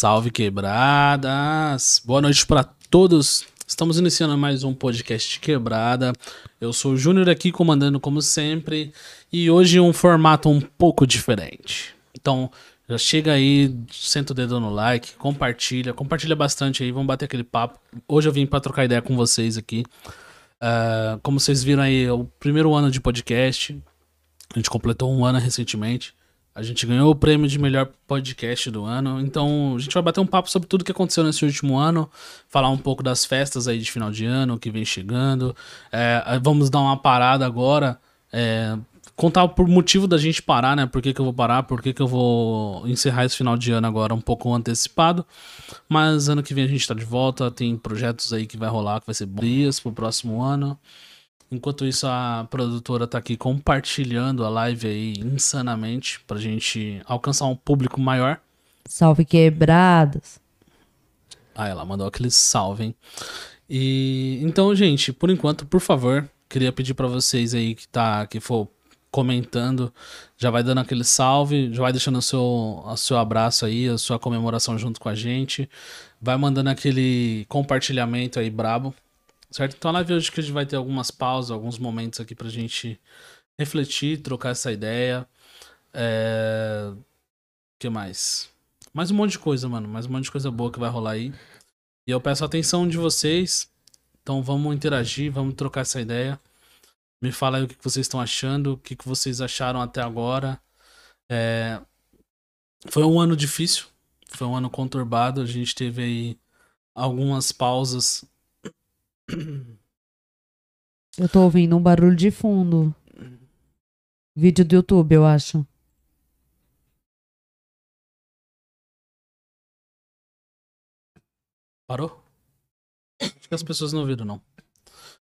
Salve quebradas! Boa noite para todos. Estamos iniciando mais um podcast Quebrada. Eu sou o Júnior aqui comandando como sempre e hoje um formato um pouco diferente. Então, já chega aí, senta o dedo no like, compartilha, compartilha bastante aí, vamos bater aquele papo. Hoje eu vim para trocar ideia com vocês aqui. Uh, como vocês viram aí, é o primeiro ano de podcast. A gente completou um ano recentemente. A gente ganhou o prêmio de melhor podcast do ano. Então, a gente vai bater um papo sobre tudo que aconteceu nesse último ano. Falar um pouco das festas aí de final de ano que vem chegando. É, vamos dar uma parada agora. É, contar por motivo da gente parar, né? Por que, que eu vou parar, por que, que eu vou encerrar esse final de ano agora um pouco antecipado. Mas ano que vem a gente tá de volta. Tem projetos aí que vai rolar, que vai ser dias pro próximo ano. Enquanto isso, a produtora tá aqui compartilhando a live aí insanamente pra gente alcançar um público maior. Salve quebradas. Ah, ela mandou aquele salve, hein? E então, gente, por enquanto, por favor, queria pedir para vocês aí que tá que for comentando, já vai dando aquele salve, já vai deixando o seu, o seu abraço aí, a sua comemoração junto com a gente, vai mandando aquele compartilhamento aí brabo, Certo? Então a live hoje que a gente vai ter algumas pausas, alguns momentos aqui pra gente refletir, trocar essa ideia. É... Que mais? Mais um monte de coisa, mano. Mais um monte de coisa boa que vai rolar aí. E eu peço a atenção de vocês. Então vamos interagir, vamos trocar essa ideia. Me fala aí o que vocês estão achando, o que vocês acharam até agora. É... Foi um ano difícil, foi um ano conturbado. A gente teve aí algumas pausas eu tô ouvindo um barulho de fundo. Vídeo do YouTube, eu acho. Parou? Acho que as pessoas não ouviram, não.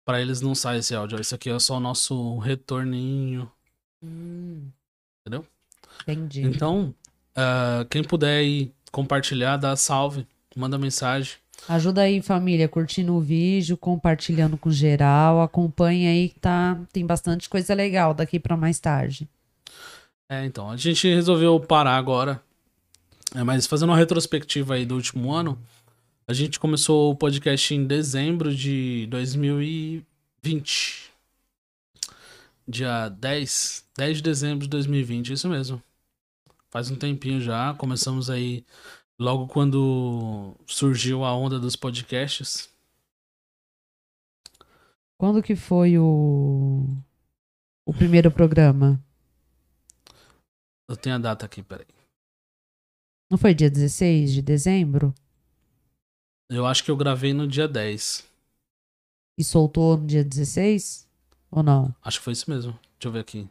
Pra eles não sai esse áudio. Isso aqui é só o nosso retorninho. Hum. Entendeu? Entendi. Então, uh, quem puder aí compartilhar, dá salve, manda mensagem. Ajuda aí, família, curtindo o vídeo, compartilhando com geral. Acompanha aí que tá, tem bastante coisa legal daqui para mais tarde. É, então, a gente resolveu parar agora. É, mas fazendo uma retrospectiva aí do último ano, a gente começou o podcast em dezembro de 2020. Dia 10, 10 de dezembro de 2020, isso mesmo. Faz um tempinho já, começamos aí logo quando surgiu a onda dos podcasts. Quando que foi o o primeiro programa? Eu tenho a data aqui, peraí. Não foi dia 16 de dezembro? Eu acho que eu gravei no dia 10. E soltou no dia 16? Ou não? Acho que foi isso mesmo. Deixa eu ver aqui.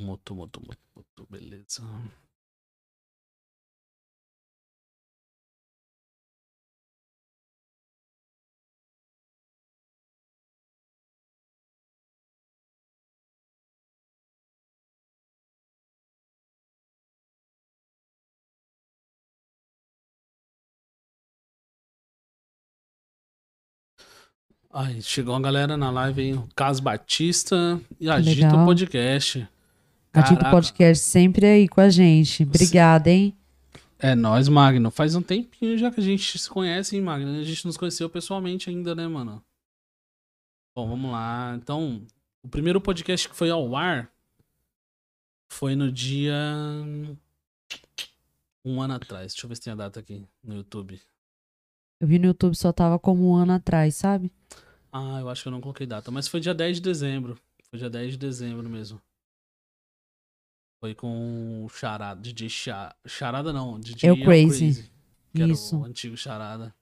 Moto, moto, moto, moto, beleza. Ai, chegou a galera na live o Cas Batista e Agita Legal. o Podcast. Agita o Podcast sempre aí com a gente. Obrigada, hein? É nós, Magno. Faz um tempinho já que a gente se conhece, hein, Magno? A gente nos conheceu pessoalmente ainda, né, mano? Bom, vamos lá. Então, o primeiro podcast que foi ao ar foi no dia. Um ano atrás. Deixa eu ver se tem a data aqui no YouTube. Eu vi no YouTube só tava como um ano atrás, sabe? Ah, eu acho que eu não coloquei data, mas foi dia 10 de dezembro. Foi dia 10 de dezembro mesmo. Foi com o Charada, DJ Charada, Charada não, DJ Eu Crazy. Crazy que Isso. o antigo Charada.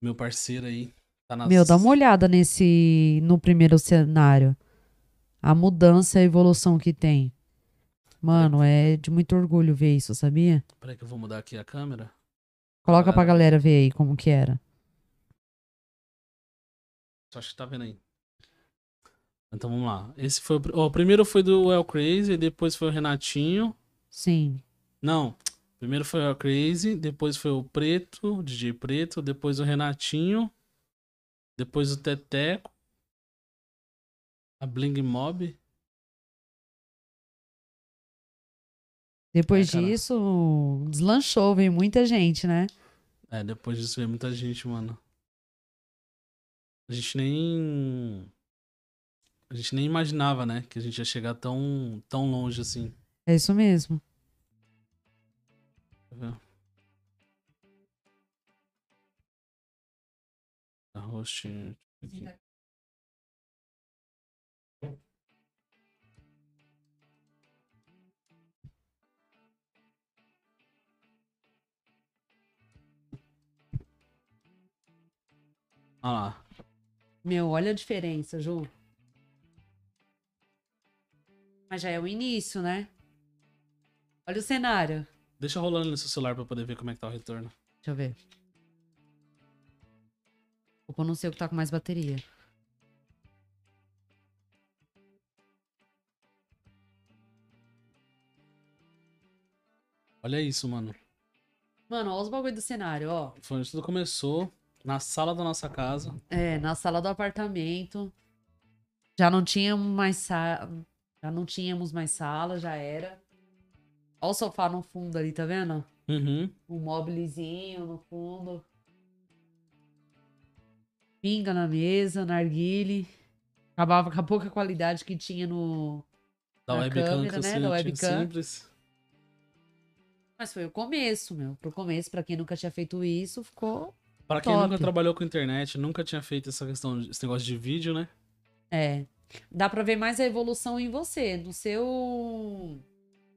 Meu parceiro aí. Tá nas... Meu, dá uma olhada nesse, no primeiro cenário. A mudança e a evolução que tem. Mano, é de muito orgulho ver isso, sabia? Peraí que eu vou mudar aqui a câmera. Coloca pra galera ver aí como que era. Acho que tá vendo aí. Então vamos lá. Esse foi o, o primeiro foi do El Crazy, depois foi o Renatinho. Sim. Não. Primeiro foi o El Crazy, depois foi o Preto, o DJ Preto, depois o Renatinho, depois o Teteco, a Bling Mob. Depois É, disso, deslanchou, veio muita gente, né? É, depois disso veio muita gente, mano. A gente nem. A gente nem imaginava, né? Que a gente ia chegar tão, tão longe assim. É isso mesmo. Tá vendo? Olha lá. Meu, olha a diferença, Ju. Mas já é o início, né? Olha o cenário. Deixa rolando seu celular pra eu poder ver como é que tá o retorno. Deixa eu ver. Ou não sei o que tá com mais bateria. Olha isso, mano. Mano, olha os bagulho do cenário, ó. Foi onde tudo começou. Na sala da nossa casa. É, na sala do apartamento. Já não tínhamos mais sala. Já não tínhamos mais sala, já era. Olha o sofá no fundo ali, tá vendo? Uhum. Um moblezinho no fundo. Pinga na mesa, narguile. Acabava com a pouca qualidade que tinha no. Da webcam câmera, né, da webcam. simples. Mas foi o começo, meu. Pro começo, pra quem nunca tinha feito isso, ficou. Pra quem Top. nunca trabalhou com internet, nunca tinha feito essa questão, esse negócio de vídeo, né? É. Dá pra ver mais a evolução em você, no seu.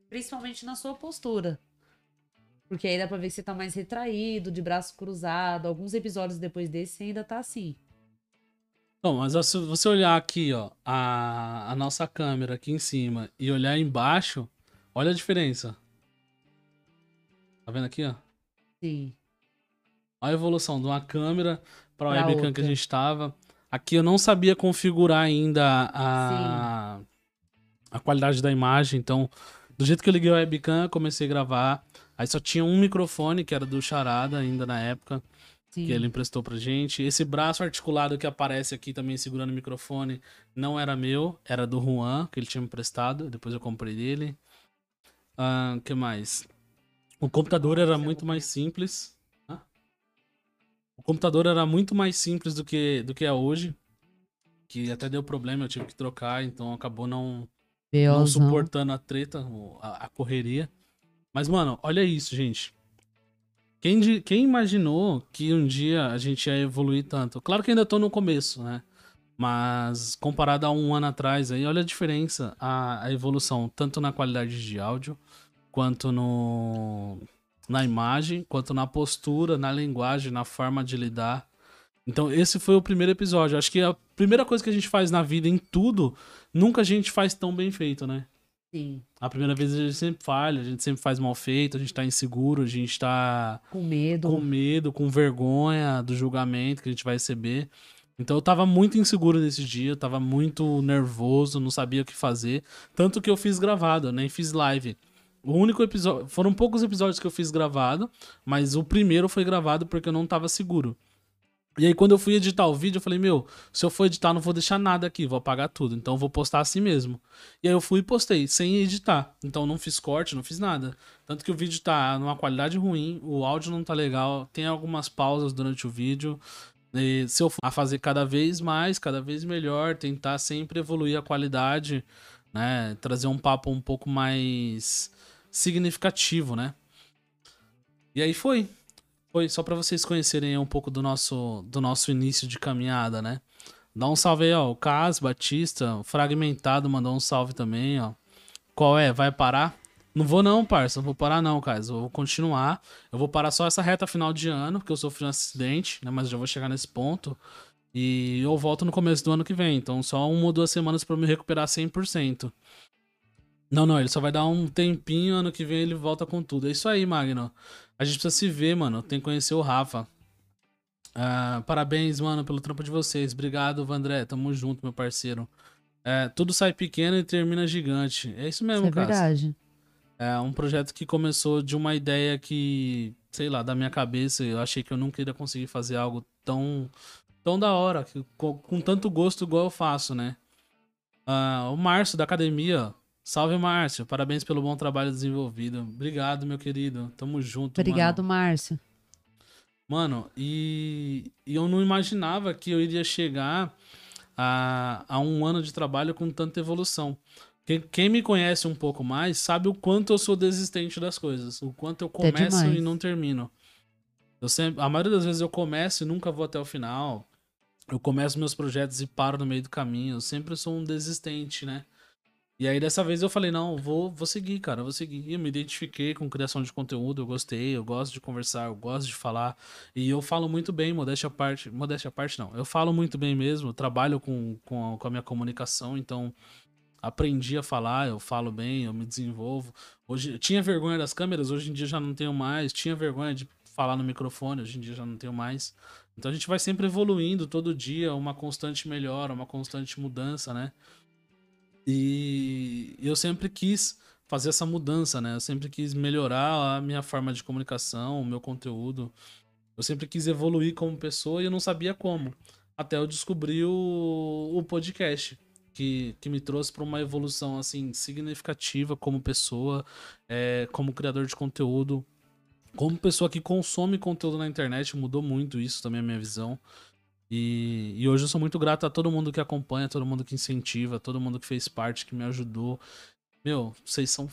Principalmente na sua postura. Porque aí dá pra ver que você tá mais retraído, de braço cruzado. Alguns episódios depois desse você ainda tá assim. Bom, mas se você olhar aqui, ó, a, a nossa câmera aqui em cima e olhar embaixo, olha a diferença. Tá vendo aqui, ó? Sim. Olha a evolução de uma câmera para a webcam que a gente tava. Aqui eu não sabia configurar ainda a, a qualidade da imagem, então do jeito que eu liguei a webcam, eu comecei a gravar. Aí só tinha um microfone, que era do Charada ainda na época, Sim. que ele emprestou pra gente. Esse braço articulado que aparece aqui também segurando o microfone não era meu, era do Juan, que ele tinha me emprestado, depois eu comprei dele. O que mais? O computador era muito mais simples. O computador era muito mais simples do que, do que é hoje. Que até deu problema, eu tive que trocar, então acabou não, não suportando a treta, a, a correria. Mas, mano, olha isso, gente. Quem, quem imaginou que um dia a gente ia evoluir tanto? Claro que ainda tô no começo, né? Mas comparado a um ano atrás, aí, olha a diferença, a, a evolução, tanto na qualidade de áudio, quanto no, na imagem, quanto na postura, na linguagem, na forma de lidar. Então, esse foi o primeiro episódio. Acho que a primeira coisa que a gente faz na vida, em tudo, nunca a gente faz tão bem feito, né? Sim. A primeira vez a gente sempre falha, a gente sempre faz mal feito, a gente tá inseguro, a gente tá Com medo. com medo, com vergonha do julgamento que a gente vai receber. Então eu tava muito inseguro nesse dia, eu tava muito nervoso, não sabia o que fazer. Tanto que eu fiz gravado, eu nem fiz live. O único episódio. Foram poucos episódios que eu fiz gravado, mas o primeiro foi gravado porque eu não tava seguro. E aí, quando eu fui editar o vídeo, eu falei, meu, se eu for editar, não vou deixar nada aqui, vou apagar tudo. Então eu vou postar assim mesmo. E aí eu fui e postei, sem editar. Então não fiz corte, não fiz nada. Tanto que o vídeo tá numa qualidade ruim, o áudio não tá legal, tem algumas pausas durante o vídeo. E se eu for a fazer cada vez mais, cada vez melhor, tentar sempre evoluir a qualidade, né? Trazer um papo um pouco mais significativo, né? E aí foi. Foi só pra vocês conhecerem um pouco do nosso, do nosso início de caminhada, né? Dá um salve aí, ó. O Cas Batista, o Fragmentado mandou um salve também, ó. Qual é? Vai parar? Não vou não, parça. Não vou parar não, Cas. Eu vou continuar. Eu vou parar só essa reta final de ano, porque eu sofri um acidente, né? Mas já vou chegar nesse ponto. E eu volto no começo do ano que vem. Então só uma ou duas semanas eu me recuperar 100%. Não, não, ele só vai dar um tempinho, ano que vem ele volta com tudo. É isso aí, Magno. A gente precisa se ver, mano. Tem que conhecer o Rafa. Ah, parabéns, mano, pelo trampo de vocês. Obrigado, Vandré. Tamo junto, meu parceiro. É, tudo sai pequeno e termina gigante. É isso mesmo, Isso é cara. verdade. É um projeto que começou de uma ideia que, sei lá, da minha cabeça, eu achei que eu nunca iria conseguir fazer algo tão, tão da hora, que- com, com tanto gosto igual eu faço, né? Ah, o Márcio da academia, Salve, Márcio. Parabéns pelo bom trabalho desenvolvido. Obrigado, meu querido. Tamo junto. Obrigado, mano. Márcio. Mano, e, e eu não imaginava que eu iria chegar a, a um ano de trabalho com tanta evolução. Quem, quem me conhece um pouco mais sabe o quanto eu sou desistente das coisas, o quanto eu É começo demais. e não termino. Eu sempre, a maioria das vezes eu começo e nunca vou até o final. Eu começo meus projetos e paro no meio do caminho. Eu sempre sou um desistente, né? E aí dessa vez eu falei, não, vou, vou seguir, cara, vou seguir. E eu me identifiquei com criação de conteúdo, eu gostei, eu gosto de conversar, eu gosto de falar. E eu falo muito bem, modéstia à parte. Modéstia à parte, não. Eu falo muito bem mesmo, trabalho com, com, a, com a minha comunicação, então aprendi a falar, eu falo bem, eu me desenvolvo. Hoje eu tinha vergonha das câmeras, hoje em dia já não tenho mais. Tinha vergonha de falar no microfone, hoje em dia já não tenho mais. Então a gente vai sempre evoluindo todo dia, uma constante melhora, uma constante mudança, né? E eu sempre quis fazer essa mudança, né? Eu sempre quis melhorar a minha forma de comunicação, o meu conteúdo. Eu sempre quis evoluir como pessoa e eu não sabia como. Até eu descobri o, o podcast, que, que me trouxe para uma evolução assim significativa como pessoa, é, como criador de conteúdo, como pessoa que consome conteúdo na internet. Mudou muito isso também a minha visão. E, e, hoje eu sou muito grato a todo mundo que acompanha, todo mundo que incentiva, todo mundo que fez parte, que me ajudou. Meu, vocês são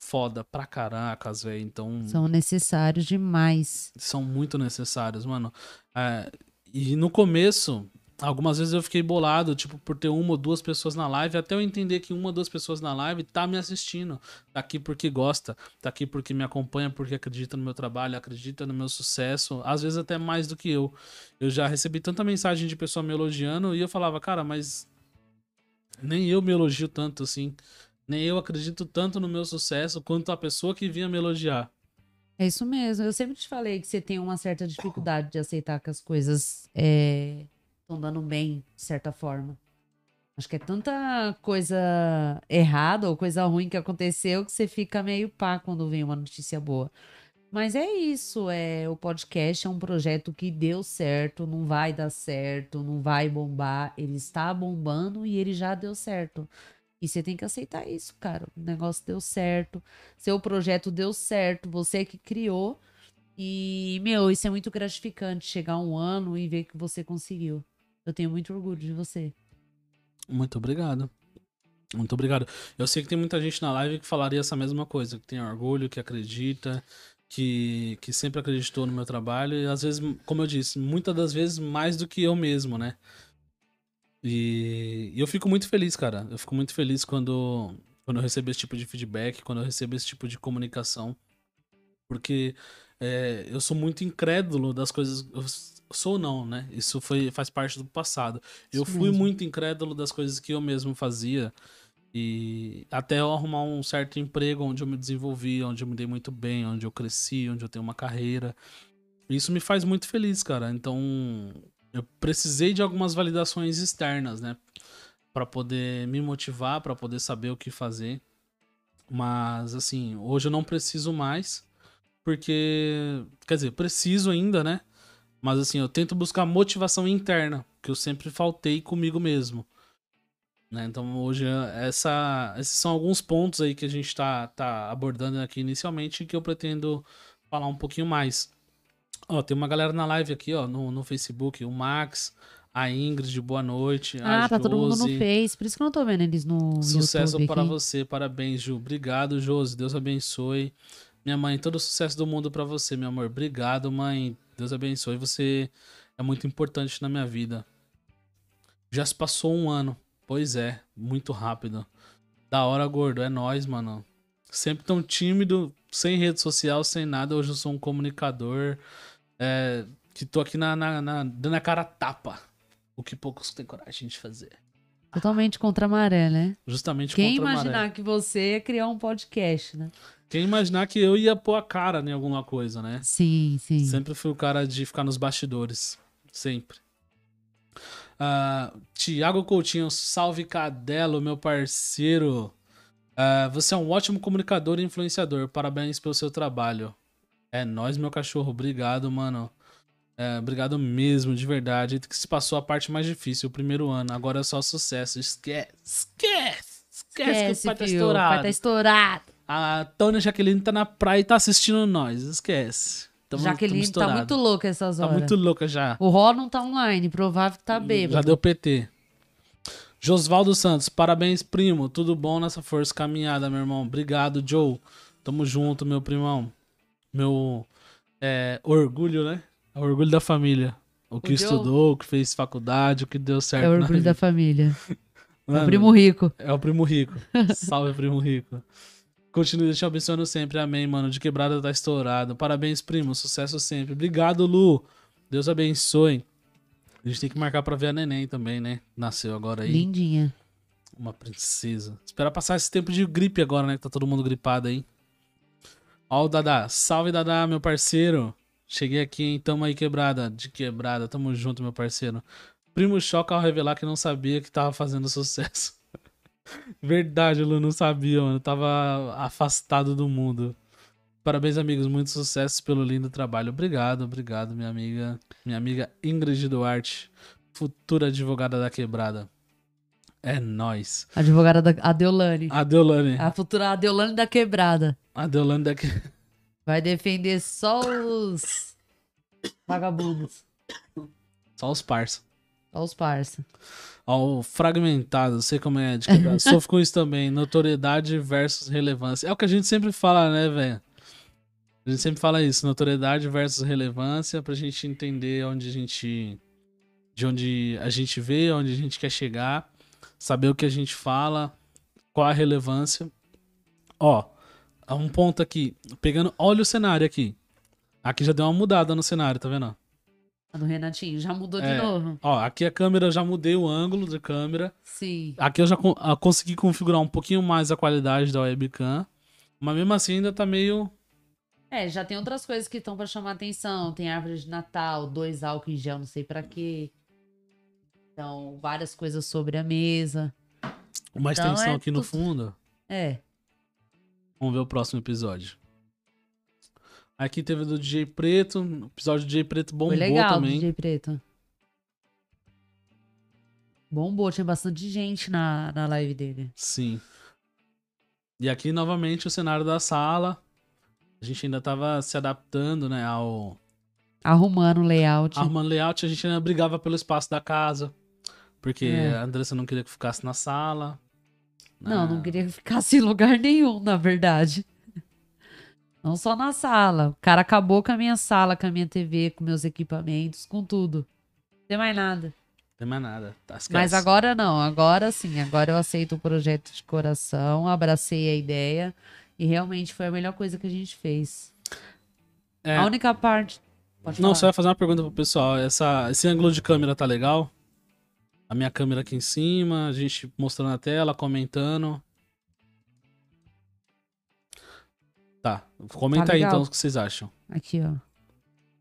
foda pra caracas, velho. Então. São necessários demais. São muito necessários, mano. É, e no começo, algumas vezes eu fiquei bolado, tipo, por ter uma ou duas pessoas na live, até eu entender que uma ou duas pessoas na live tá me assistindo. Tá aqui porque gosta, tá aqui porque me acompanha, porque acredita no meu trabalho, acredita no meu sucesso, às vezes até mais do que eu. Eu já recebi tanta mensagem de pessoa me elogiando e eu falava, cara, mas nem eu me elogio tanto assim. Nem eu acredito tanto no meu sucesso quanto a pessoa que vinha me elogiar. É isso mesmo. Eu sempre te falei que você tem uma certa dificuldade de aceitar que as coisas é, estão dando bem, de certa forma. Acho que é tanta coisa errada ou coisa ruim que aconteceu que você fica meio pá quando vem uma notícia boa. Mas é isso, é o podcast é um projeto que deu certo, não vai dar certo, não vai bombar, ele está bombando e ele já deu certo. E você tem que aceitar isso, cara. O negócio deu certo, seu projeto deu certo, você que criou. E, meu, isso é muito gratificante chegar um ano e ver que você conseguiu. Eu tenho muito orgulho de você. Muito obrigado. Muito obrigado. Eu sei que tem muita gente na live que falaria essa mesma coisa, que tem orgulho, que acredita, que, que sempre acreditou no meu trabalho. E às vezes, como eu disse, muitas das vezes mais do que eu mesmo, né? E, e eu fico muito feliz, cara. Eu fico muito feliz quando, quando eu recebo esse tipo de feedback, quando eu recebo esse tipo de comunicação. Porque é, eu sou muito incrédulo das coisas. Sou não, né? Isso foi, faz parte do passado. Eu Isso fui mesmo. muito incrédulo das coisas que eu mesmo fazia. E até eu arrumar um certo emprego onde eu me desenvolvi, onde eu me dei muito bem, onde eu cresci, onde eu tenho uma carreira. Isso me faz muito feliz, cara. Então, eu precisei de algumas validações externas, né? Pra poder me motivar, pra poder saber o que fazer. Mas, assim, hoje eu não preciso mais. Porque, quer dizer, preciso ainda, né? Mas, assim, eu tento buscar motivação interna, que eu sempre faltei comigo mesmo. Né? Então, hoje, essa, esses são alguns pontos aí que a gente tá, tá abordando aqui inicialmente que eu pretendo falar um pouquinho mais. Ó, tem uma galera na live aqui, ó, no, no Facebook, o Max, a Ingrid, boa noite. Ah, tá todo mundo no Josi. Face. Por isso que eu não tô vendo eles no Sucesso YouTube para você, parabéns, Ju. Obrigado, Josi. Deus abençoe. Minha mãe, todo o sucesso do mundo para você, meu amor. Obrigado, mãe. Deus abençoe. Você é muito importante na minha vida. Já se passou um ano. Pois é, muito rápido. Da hora, gordo. É nóis, mano. Sempre tão tímido, sem rede social, sem nada. Hoje eu sou um comunicador. é, que tô aqui na, na, na- dando a cara tapa. O que poucos têm coragem de fazer. Totalmente contra a maré, né? Justamente Quem contra a maré. imaginar que você ia criar um podcast, né? Quem imaginar que eu ia pôr a cara em alguma coisa, né? Sim, sim. Sempre fui o cara de ficar nos bastidores. Sempre. Ah, Tiago Coutinho, salve Cadelo, meu parceiro. Ah, você é um ótimo comunicador e influenciador. Parabéns pelo seu trabalho. É nóis, meu cachorro. Obrigado, mano. É, obrigado mesmo, de verdade. Que se passou a parte mais difícil, o primeiro ano. Agora é só sucesso. Esquece, esquece, Esquece, que o pai tá estourado. O pai tá estourado. A Tônia Jaqueline tá na praia e tá assistindo nós. Esquece. Tamo, Jaqueline tamo tá muito louca essas Tá horas. muito louca já. O Ró não tá online, provável que tá bêbado. Já deu PT. Josvaldo Santos, parabéns, primo. Tudo bom nessa força caminhada, meu irmão. Obrigado, Joe. Tamo junto, meu primão. Meu é, orgulho, né? É o orgulho da família. O que O Joe? estudou, o que fez faculdade, o que deu certo. É o na orgulho da família. É Mano, o primo rico. É o primo rico. Salve, primo rico. Continue te abençoando sempre. Amém, mano. De quebrada tá estourado. Parabéns, primo. Sucesso sempre. Obrigado, Lu. Deus abençoe. A gente tem que marcar pra ver a neném também, né? Nasceu agora aí. Lindinha. Uma princesa. Espera passar esse tempo de gripe agora, né? Que tá todo mundo gripado aí. Ó o Dadá. Salve, Dadá, meu parceiro. Cheguei aqui, hein? Tamo aí quebrada. De quebrada. Tamo junto, meu parceiro. Primo choca ao revelar que não sabia que tava fazendo sucesso. Verdade, Lu, não sabia, mano. Tava afastado do mundo. Parabéns, amigos. Muito sucesso pelo lindo trabalho. Obrigado, obrigado, minha amiga. Minha amiga Ingrid Duarte, futura advogada da quebrada. É nóis. Advogada da Adeolane. A Deolane. A futura Adeolane da quebrada. A Deolane da que... Vai defender só os vagabundos. Só os parça. Só os parça. Ó, o fragmentado, sei como é de. Sofro com isso também. Notoriedade versus relevância. É o que a gente sempre fala, né, velho? A gente sempre fala isso, notoriedade versus relevância, pra gente entender onde a gente. De onde a gente vê, onde a gente quer chegar, saber o que a gente fala, qual a relevância. Ó, um ponto aqui. Pegando. Olha o cenário aqui. Aqui já deu uma mudada no cenário, tá vendo? Do Renatinho. Já mudou de É. novo? Ó, aqui a câmera, eu já mudei o ângulo da câmera. Sim. Aqui eu já ah, consegui configurar um pouquinho mais a qualidade da webcam. Mas mesmo assim ainda tá meio. É, já tem outras coisas que estão pra chamar atenção. Tem árvore de Natal, dois álcool em gel, não sei pra quê. Então, várias coisas sobre a mesa. uma Então, extensão é aqui no tudo- fundo. É. Vamos ver o próximo episódio. Aqui teve do DJ Preto. O episódio do DJ Preto bombou Foi legal, também. DJ Preto. Bombou, tinha bastante gente na, na live dele. Sim. E aqui novamente o cenário da sala. A gente ainda tava se adaptando, né, ao Arrumando o layout. arrumando layout. A gente ainda brigava pelo espaço da casa. Porque É. a Andressa não queria que ficasse na sala. Não, Ah, não queria que ficasse em lugar nenhum, na verdade. Não só na sala. O cara acabou com a minha sala, com a minha TV, com meus equipamentos, com tudo. Não tem mais nada. Não tem mais nada. Tá. Mas agora não, agora sim, agora eu aceito o projeto de coração, abracei a ideia e realmente foi a melhor coisa que a gente fez. É. A única parte. Pode Não, falar. só ia fazer uma pergunta pro pessoal. Essa, esse ângulo de câmera tá legal? A minha câmera aqui em cima, a gente mostrando a tela, comentando. Tá. Comenta Tá aí então o que vocês acham. Aqui, ó.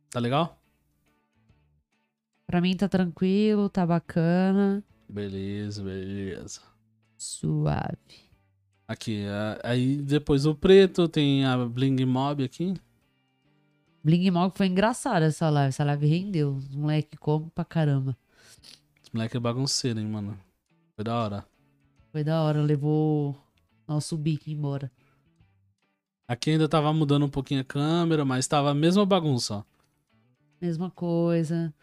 Tá legal? Pra mim tá tranquilo, tá bacana, Beleza, beleza. suave. Aqui, a- aí depois o preto, tem a Bling Mob aqui. Bling Mob foi engraçado essa live, essa live rendeu. Os moleque come pra caramba. Esse moleque é bagunceiro, hein, mano. Foi da hora. Foi da hora, levou nosso bico embora. Aqui ainda tava mudando um pouquinho a câmera, mas tava a mesma bagunça, ó. Mesma coisa.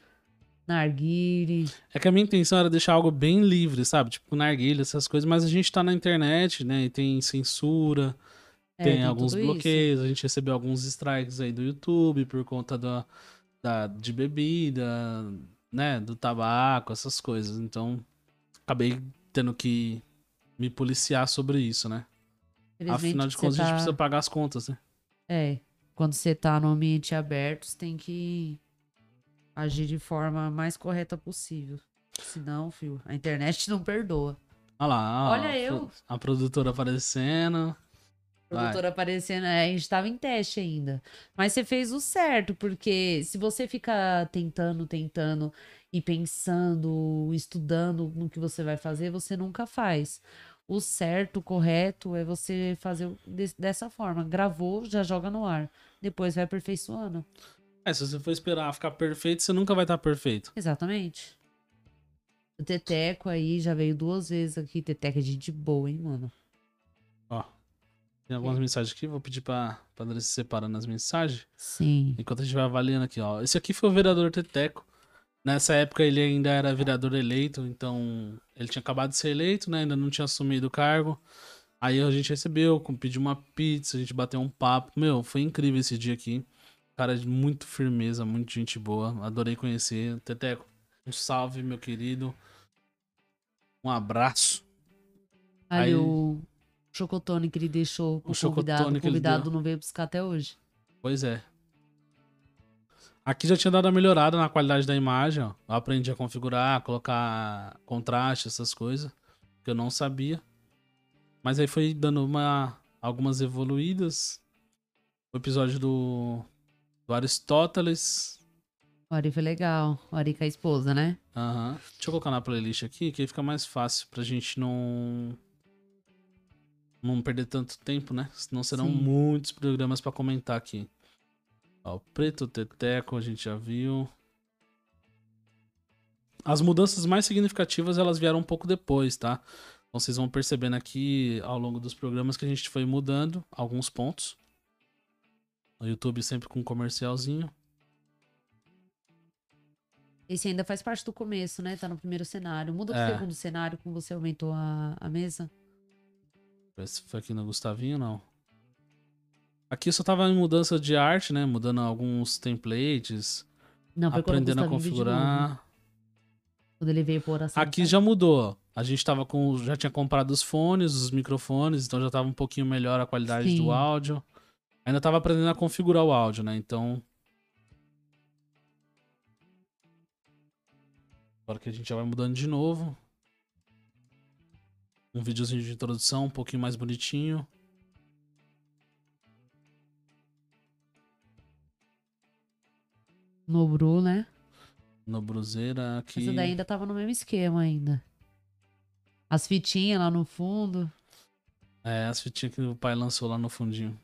Narguile. É que a minha intenção era deixar algo bem livre, sabe? Tipo, narguilha, essas coisas, mas a gente tá na internet, né? E tem censura, É, tem, alguns tudo isso. bloqueios, a gente recebeu alguns strikes aí do YouTube por conta da, da, de bebida, né? Do tabaco, essas coisas. Então, acabei tendo que me policiar sobre isso, né? Afinal de contas, a gente tá- precisa pagar as contas, né? É, quando você tá no ambiente aberto, você tem que agir de forma mais correta possível. Senão, filho, a internet não perdoa. Olha lá, Olha a eu. A produtora aparecendo. Produtora aparecendo, é, a gente tava em teste ainda. Mas você fez o certo, porque se você fica tentando, tentando e pensando, estudando no que você vai fazer, você nunca faz. O certo, o correto é você fazer de- dessa forma. Gravou, já joga no ar. Depois vai aperfeiçoando. É, se você for esperar ficar perfeito, você nunca vai estar perfeito. Exatamente. O Teteco aí já veio duas vezes aqui. Teteco é gente boa, hein, mano? Tem algumas mensagens aqui, vou pedir pra, pra Andressa separando as mensagens. Sim. Enquanto a gente vai avaliando aqui, ó. Esse aqui foi o vereador Teteco. Nessa época ele ainda era vereador eleito, então ele tinha acabado de ser eleito, né? Ainda não tinha assumido o cargo. Aí a gente recebeu, pediu uma pizza, a gente bateu um papo. Meu, foi incrível esse dia aqui. Cara de muito firmeza, muito gente boa. Adorei conhecer. Teteco, um salve, meu querido. Um abraço. Ali Aí- chocotone que ele deixou pro O convidado. O convidado não veio buscar até hoje. Pois é. Aqui já tinha dado uma melhorada na qualidade da imagem, ó. Eu aprendi a configurar, colocar contraste, essas coisas. Que eu não sabia. Mas aí foi dando uma, algumas evoluídas. O episódio do, do Aristóteles. O Ari foi legal. O Ari com a esposa, né? Aham. Deixa eu colocar na playlist aqui, que aí fica mais fácil pra gente não. Não perder tanto tempo, né? Senão serão Sim. muitos programas pra comentar aqui. Ó, o Preto Teteco a gente já viu. As mudanças mais significativas elas vieram um pouco depois, tá? Então vocês vão percebendo aqui ao longo dos programas que a gente foi mudando alguns pontos. O YouTube sempre com um comercialzinho. Esse ainda faz parte do começo, né? Tá no primeiro cenário. Muda pro É. segundo cenário, como você aumentou a, a mesa. Esse foi aqui no Gustavinho, não. Aqui só tava em mudança de arte, né? Mudando alguns templates, Não, aprendendo a configurar. Quando ele veio por oração. Aqui já mudou. A gente tava com. Já tinha comprado os fones, os microfones, então já tava um pouquinho melhor a qualidade Sim. do áudio. Ainda tava aprendendo a configurar o áudio, né? Então. Agora que a gente já vai mudando de novo. Um videozinho de introdução, um pouquinho mais bonitinho. No Bru, né? No Bruzeira aqui. Essa daí ainda tava no mesmo esquema ainda. As fitinhas lá no fundo. É, as fitinhas que o pai lançou lá no fundinho.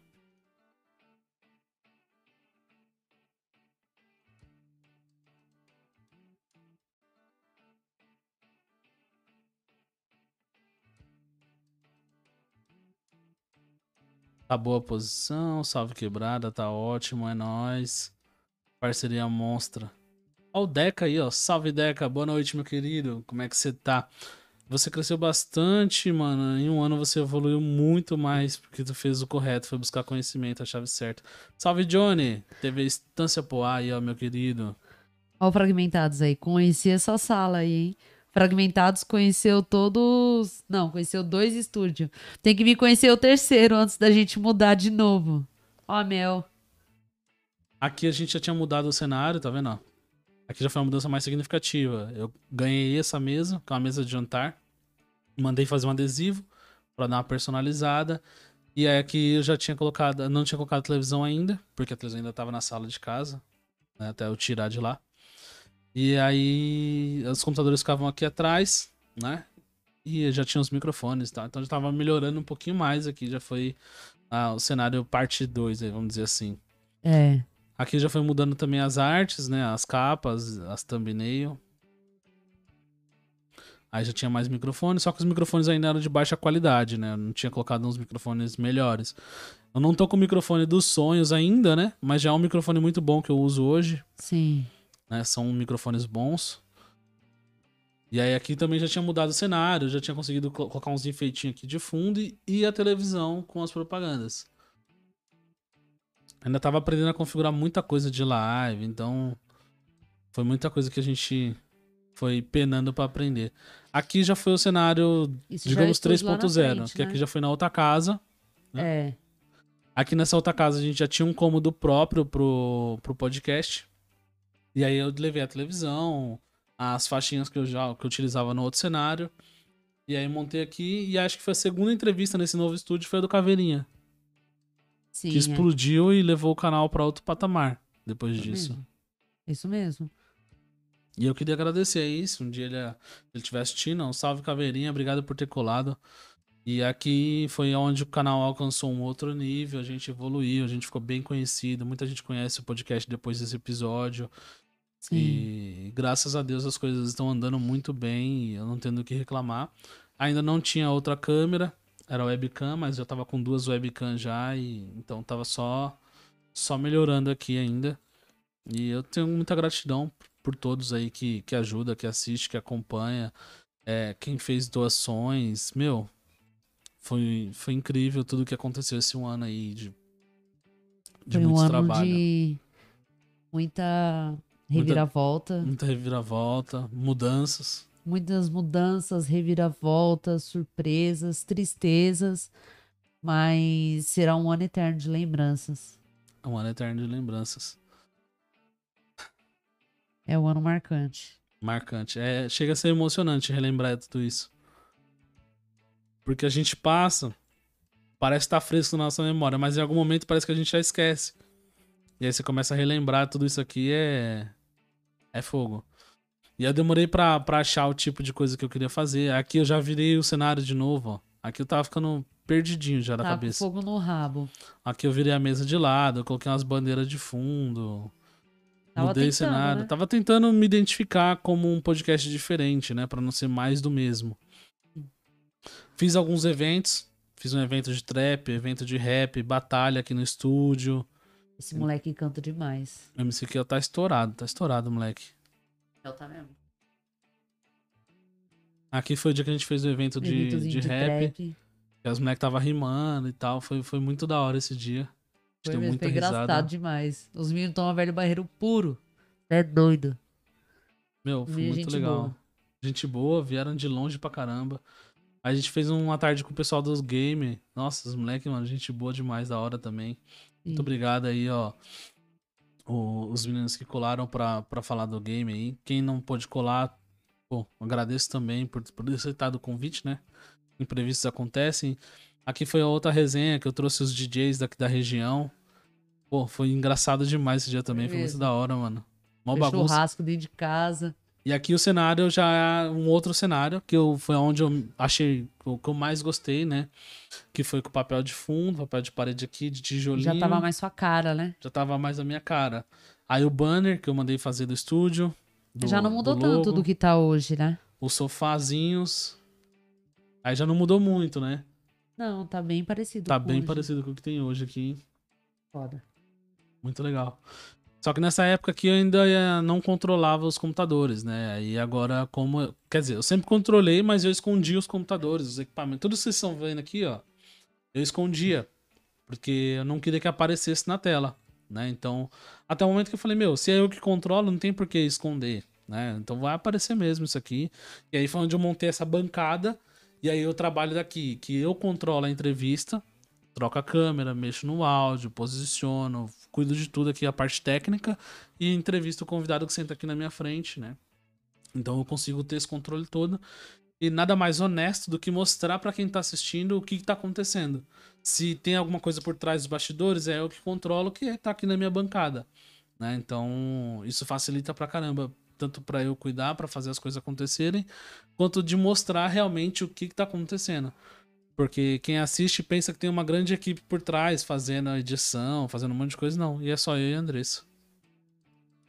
Tá boa a posição, salve quebrada, tá ótimo, é nóis. Parceria monstra. Ó o Deca aí, ó. Salve Deca, boa noite, meu querido. Como é que você tá? Você cresceu bastante, mano. Em um ano você evoluiu muito mais porque tu fez o correto, foi buscar conhecimento, a chave certa. Salve, Johnny. A Estância Poá aí, ó, meu querido. Ó, Fragmentados aí. Conheci essa sala aí, hein? Fragmentados conheceu todos. Não, conheceu dois estúdios. Tem que me conhecer o terceiro antes da gente mudar de novo. Ó, Mel. Aqui a gente já tinha mudado o cenário, tá vendo? Aqui já foi uma mudança mais significativa. Eu ganhei essa mesa, que é uma mesa de jantar. Mandei fazer um adesivo pra dar uma personalizada. E aí aqui eu já tinha colocado, não tinha colocado televisão ainda, porque a televisão ainda tava na sala de casa, né, até eu tirar de lá. E aí os computadores ficavam aqui atrás, né? E já tinha os microfones e tal. Então já tava melhorando um pouquinho mais aqui, já foi ah, o cenário parte 2, aí, vamos dizer assim. É. Aqui já foi mudando também as artes, né? As capas, as thumbnail. Aí já tinha mais microfones, só que os microfones ainda eram de baixa qualidade, né? Eu não tinha colocado uns microfones melhores. Eu não tô com o microfone dos sonhos ainda, né? Mas já é um microfone muito bom que eu uso hoje, Sim. Né? São microfones bons. E aí aqui também já tinha mudado o cenário, já tinha conseguido colo- colocar uns enfeitinhos aqui de fundo e, e a televisão com as propagandas. Ainda tava aprendendo a configurar muita coisa de live, então foi muita coisa que a gente foi penando pra aprender. Aqui já foi o cenário, Isso digamos, é na 3.0, frente, que né? aqui já foi na outra casa. É. Aqui nessa outra casa a gente já tinha um cômodo próprio pro, pro podcast. E aí eu levei a televisão, as faixinhas que eu já que eu utilizava no outro cenário. E aí montei aqui e acho que foi a segunda entrevista nesse novo estúdio foi a do Caveirinha, Sim. que é. explodiu e levou o canal pra outro patamar depois Isso disso. mesmo. Isso mesmo. E eu queria agradecer aí, se um dia ele, ele estiver assistindo, um salve Caveirinha, obrigado por ter colado. E aqui foi onde o canal alcançou um outro nível, a gente evoluiu, a gente ficou bem conhecido, muita gente conhece o podcast depois desse episódio. Sim. E graças a Deus as coisas estão andando muito bem e eu não tendo o que reclamar. Ainda não tinha outra câmera, era webcam, mas eu tava com duas webcam já e então tava só só melhorando aqui ainda. E eu tenho muita gratidão por todos aí que, que ajuda, que assiste, que acompanha, é, quem fez doações. Meu, foi, foi incrível tudo que aconteceu esse um ano aí de, de Foi um muito ano trabalho. de muita reviravolta, Muita reviravolta, mudanças. muitas mudanças, reviravoltas, surpresas, tristezas, mas será um ano eterno de lembranças. É um ano eterno de lembranças. É um ano marcante. Marcante. É, chega a ser emocionante relembrar tudo isso. Porque a gente passa, parece estar fresco na nossa memória, mas em algum momento parece que a gente já esquece. E aí você começa a relembrar tudo isso aqui, é. É fogo. E eu demorei pra, pra achar o tipo de coisa que eu queria fazer. Aqui eu já virei o cenário de novo, ó. Aqui eu tava ficando perdidinho já na Tá cabeça. fogo no rabo. Aqui eu virei a mesa de lado, eu coloquei umas bandeiras de fundo. Tava mudei o tentando, cenário. né? Tava tentando me identificar como um podcast diferente, né? Pra não ser mais do mesmo. Fiz alguns eventos. Fiz um evento de trap, evento de rap, batalha aqui no estúdio. Esse moleque canta demais. O MC Kiel tá estourado, tá estourado, moleque. Eu tá mesmo. Aqui foi o dia que a gente fez o evento de, Eventozinho de, rap. trap. Que os moleques tava rimando e tal. Foi, foi muito da hora esse dia. A gente Foi, deu mesmo, muita foi engraçado risada. demais. Os meninos tomam velho barreiro puro. É doido. Meu, foi muito legal. boa. Gente boa, vieram de longe pra caramba. A gente fez uma tarde com o pessoal dos games. Nossa, os moleques, mano, gente boa demais, da hora também. Muito obrigado aí, ó. o- os meninos que colaram pra, pra falar do game aí. Quem não pôde colar, pô, agradeço também por, por ter aceitado o convite, né? Imprevistos acontecem. Aqui foi a outra resenha que eu trouxe os DJs daqui da região. Pô, foi engraçado demais esse dia também. Foi muito mesmo. da hora, mano. Mó Foi bagunça. churrasco dentro de casa. E aqui o cenário já é um outro cenário, que eu, foi onde eu achei o que eu mais gostei, né? Que foi com papel de fundo, papel de parede aqui, de tijolinho. Já tava mais sua cara, né? já tava mais a minha cara. Aí o banner que eu mandei fazer do estúdio. do- já não mudou do tanto do que tá hoje, né? Os sofazinhos. Aí já não mudou muito, né? Não, tá bem parecido. Tá bem hoje. parecido com o que tem hoje aqui. Foda. Muito legal. Só que nessa época aqui eu ainda eh, não controlava os computadores, né? Aí agora, como. Quer dizer, eu sempre controlei, mas eu escondia os computadores, os equipamentos. Tudo que vocês estão vendo aqui, ó. Eu escondia. Porque eu não queria que aparecesse na tela, né? Então, até o momento que eu falei, meu, se é eu que controlo, não tem por que esconder, né? Então vai aparecer mesmo isso aqui. E aí foi onde eu montei essa bancada. E aí eu trabalho daqui, que eu controlo a entrevista, troco a câmera, mexo no áudio, posiciono, cuido de tudo aqui, a parte técnica, e entrevisto o convidado que senta aqui na minha frente, né? Então eu consigo ter esse controle todo. E nada mais honesto do que mostrar pra quem tá assistindo o que, que tá acontecendo. Se tem alguma coisa por trás dos bastidores, é eu que controlo que tá aqui na minha bancada. Né? Então, isso facilita pra caramba, tanto pra eu cuidar, pra fazer as coisas acontecerem, quanto de mostrar realmente o que, que tá acontecendo. Porque quem assiste pensa que tem uma grande equipe por trás, fazendo a edição, fazendo um monte de coisa, não. E é só eu e a Andressa.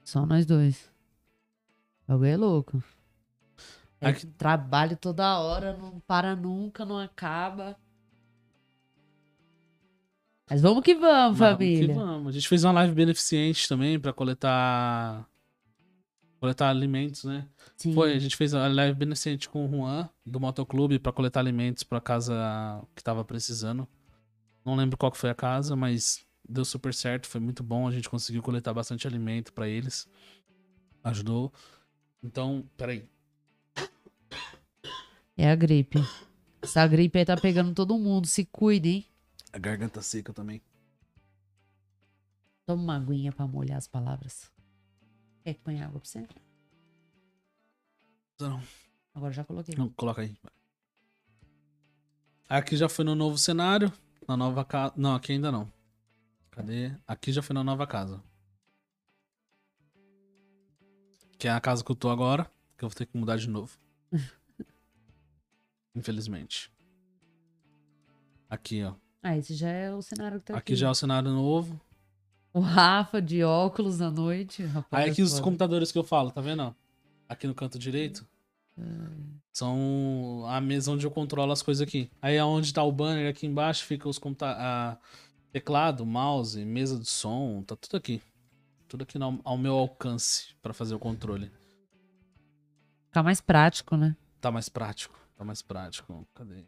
Só nós dois. Bagulho é louco. É Aqui- trabalho toda hora, não para nunca, não acaba. Mas vamos que vamos, Vamos família. que vamos. A gente fez uma live beneficente também pra coletar coletar alimentos, né? Sim. Foi, a gente fez a live beneficente com o Juan do Motoclube pra coletar alimentos pra casa que tava precisando. Não lembro qual que foi a casa, mas deu super certo, foi muito bom, a gente conseguiu coletar bastante alimento pra eles. Ajudou. Então, peraí. É a gripe. Essa gripe aí tá pegando todo mundo. Se cuide, hein? A garganta seca também. Toma uma aguinha pra molhar as palavras. Quer que ponha água pra você? Não. Agora já coloquei. Não, coloca aí. Aqui já foi no novo cenário, na nova casa. Não, aqui ainda não. Cadê? Aqui já foi na nova casa. Que é a casa que eu tô agora, que eu vou ter que mudar de novo. Infelizmente. Aqui, ó. Ah, esse já é o cenário que tá aqui. Aqui já é o cenário novo. O Rafa de óculos à noite. Rapaz, Aí é aqui os computadores que eu falo, tá vendo? Aqui no canto direito. São a mesa onde eu controlo as coisas aqui. Aí onde tá o banner aqui embaixo fica os computa a teclado, mouse, mesa de som, tá tudo aqui. Tudo aqui no, ao meu alcance para fazer o controle. Fica mais prático, né? Tá mais prático, tá mais prático. Cadê?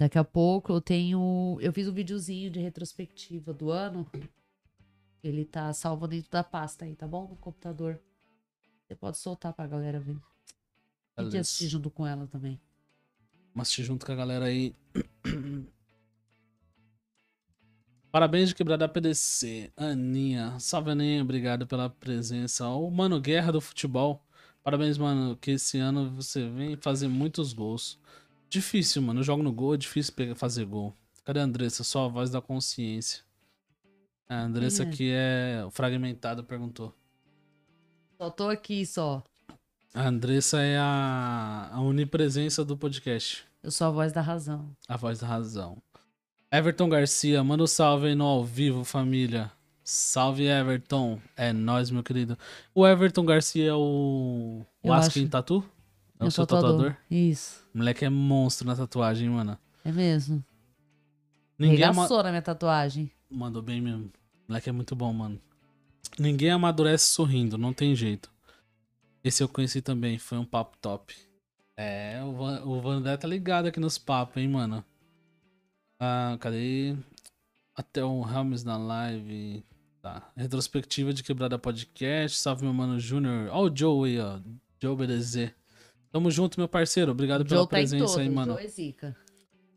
Daqui a pouco eu tenho. Eu fiz um videozinho de retrospectiva do ano. Ele tá salvo dentro da pasta aí, tá bom? No computador. Você pode soltar pra galera ver. E de assistir junto com ela também. Vamos assistir junto com a galera aí. Parabéns de quebrada PDC. Aninha. Salve, Aninha. Obrigado pela presença. O Mano Guerra do Futebol. Parabéns, mano. Que esse ano você vem fazer muitos gols. Difícil, mano. Eu jogo no gol, é difícil pegar, fazer gol. Cadê a Andressa? Só a voz da consciência. A Andressa aqui é fragmentada, perguntou. Só tô aqui, só. A Andressa é a, a onipresença do podcast. Eu sou a voz da razão. A voz da razão. Everton Garcia, manda um salve aí no ao vivo, família. Salve, Everton. É nós, meu querido. O Everton Garcia é o. O Askin acho. Tatu? É o Eu seu tatuador. tatuador? Isso. O moleque é monstro na tatuagem, mano. É mesmo. Ninguém ama... Regaçou na minha tatuagem. Mandou bem mesmo. O moleque é muito bom, mano. Ninguém amadurece sorrindo, não tem jeito. Esse eu conheci também, foi um papo top. É, o, Van, o Vandé tá ligado aqui nos papos, hein, mano. Ah, cadê? Até o Helms na live. Tá. Retrospectiva de quebrada podcast. Salve, meu mano Júnior. Ó, o Joe aí, ó. Joe BDZ. Tamo junto, meu parceiro. Obrigado pela tá presença todas. aí, mano. É zica.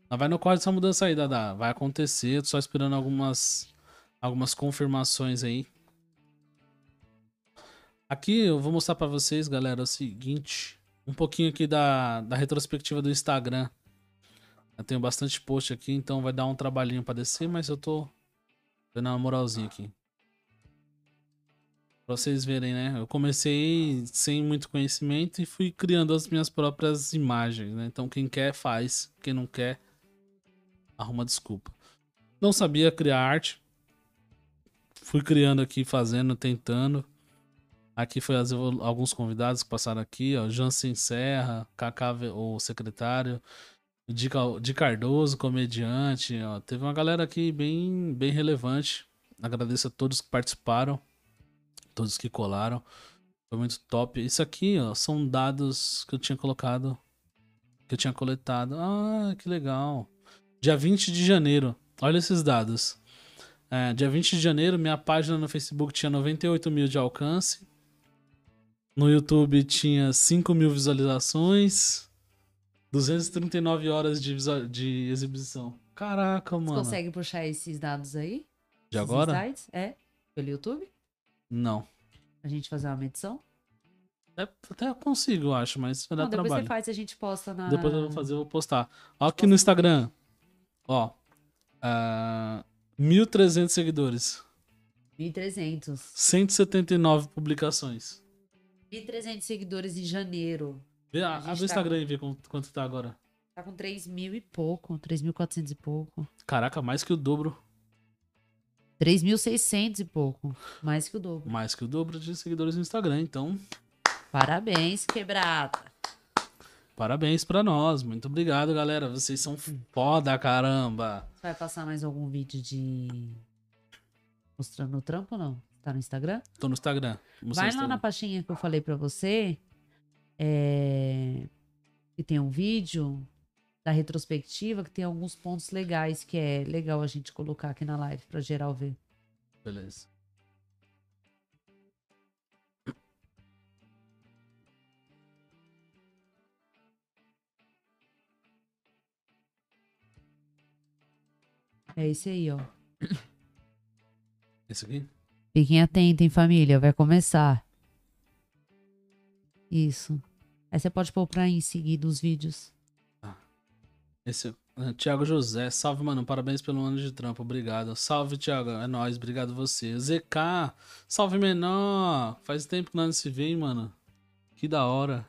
Mas vai no corte essa mudança aí, Dada. Vai acontecer. Tô só esperando algumas, algumas confirmações aí. Aqui eu vou mostrar pra vocês, galera, o seguinte. Um pouquinho aqui da, da retrospectiva do Instagram. Eu tenho bastante post aqui, então vai dar um trabalhinho pra descer, mas eu tô dando uma moralzinha aqui. Pra vocês verem, né? Eu comecei sem muito conhecimento e fui criando as minhas próprias imagens, né? Então quem quer faz, quem não quer arruma desculpa. Não sabia criar arte. Fui criando aqui, fazendo, tentando. Aqui foi as alguns convidados que passaram aqui, ó. Jansen Serra, Ve- o secretário, Di Cardoso, comediante, ó. Teve uma galera aqui bem, bem relevante. Agradeço a todos que participaram, todos que colaram. Foi muito top. Isso aqui, ó, são dados que eu tinha colocado, que eu tinha coletado. Ah, que legal. Dia 20 de janeiro. Olha esses dados. É, dia 20 de janeiro, minha página no Facebook tinha 98 mil de alcance. No YouTube tinha 5 mil visualizações. 239 horas de, visual- de exibição. Caraca, Você mano. consegue puxar esses dados aí? De Esses agora? insights? É. Pelo YouTube? Não. A gente fazer uma medição? É, até consigo, eu acho, mas vai dar Não, depois trabalho. você faz e a gente posta na. Depois eu vou fazer, eu vou postar. Ó, aqui no Instagram. Ó. ah, 1.300 seguidores. 1.300. 179 publicações. 1.300 seguidores em janeiro. Vê, A abre o tá- Instagram e vê quanto, quanto tá agora. Tá com 3 mil e pouco. 3.400 e pouco. Caraca, mais que o dobro. 3.600 e pouco. Mais que o dobro. Mais que o dobro de seguidores no Instagram. Então, Parabéns, quebrada. parabéns pra nós. Muito obrigado, galera. Vocês são foda, caramba. Você vai passar mais algum vídeo de. Mostrando o trampo ou não? Tá no Instagram? Tô no Instagram. Vai lá na Instagram. pastinha que eu falei pra você. É... Que tem um vídeo da retrospectiva que tem alguns pontos legais que é legal a gente colocar aqui na live pra geral ver. Beleza. É esse aí, ó. Esse aqui? Fiquem atentos, hein, família. Vai começar. Isso. Aí você pode pôr pra em seguida os vídeos. Esse é Tiago José. Salve, mano. Parabéns pelo ano de trampo. Obrigado. Salve, Tiago. É nóis. Obrigado você. ZK. Salve, menor. Faz tempo que nós não se vê, mano. Que da hora.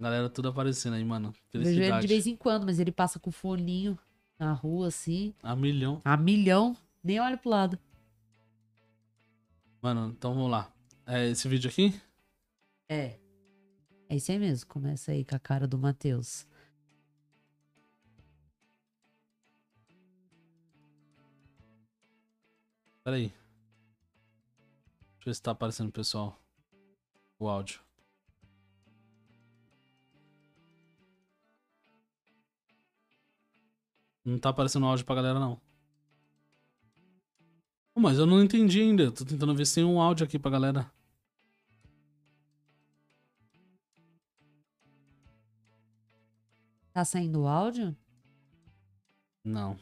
Galera, tudo aparecendo aí, mano. Eu Vejo ele de Felicidade. vez em quando, mas ele passa com o foninho na rua, assim. A milhão. A milhão. Nem olha pro lado. Mano, então vamos lá. É esse vídeo aqui? É. É isso aí mesmo. Começa aí com a cara do Matheus. Pera aí. Deixa eu ver se tá aparecendo, pessoal. O áudio. Não tá aparecendo o áudio pra galera, não. Mas eu não entendi ainda. Tô tentando ver se tem um áudio aqui pra galera. Tá saindo o áudio? Não.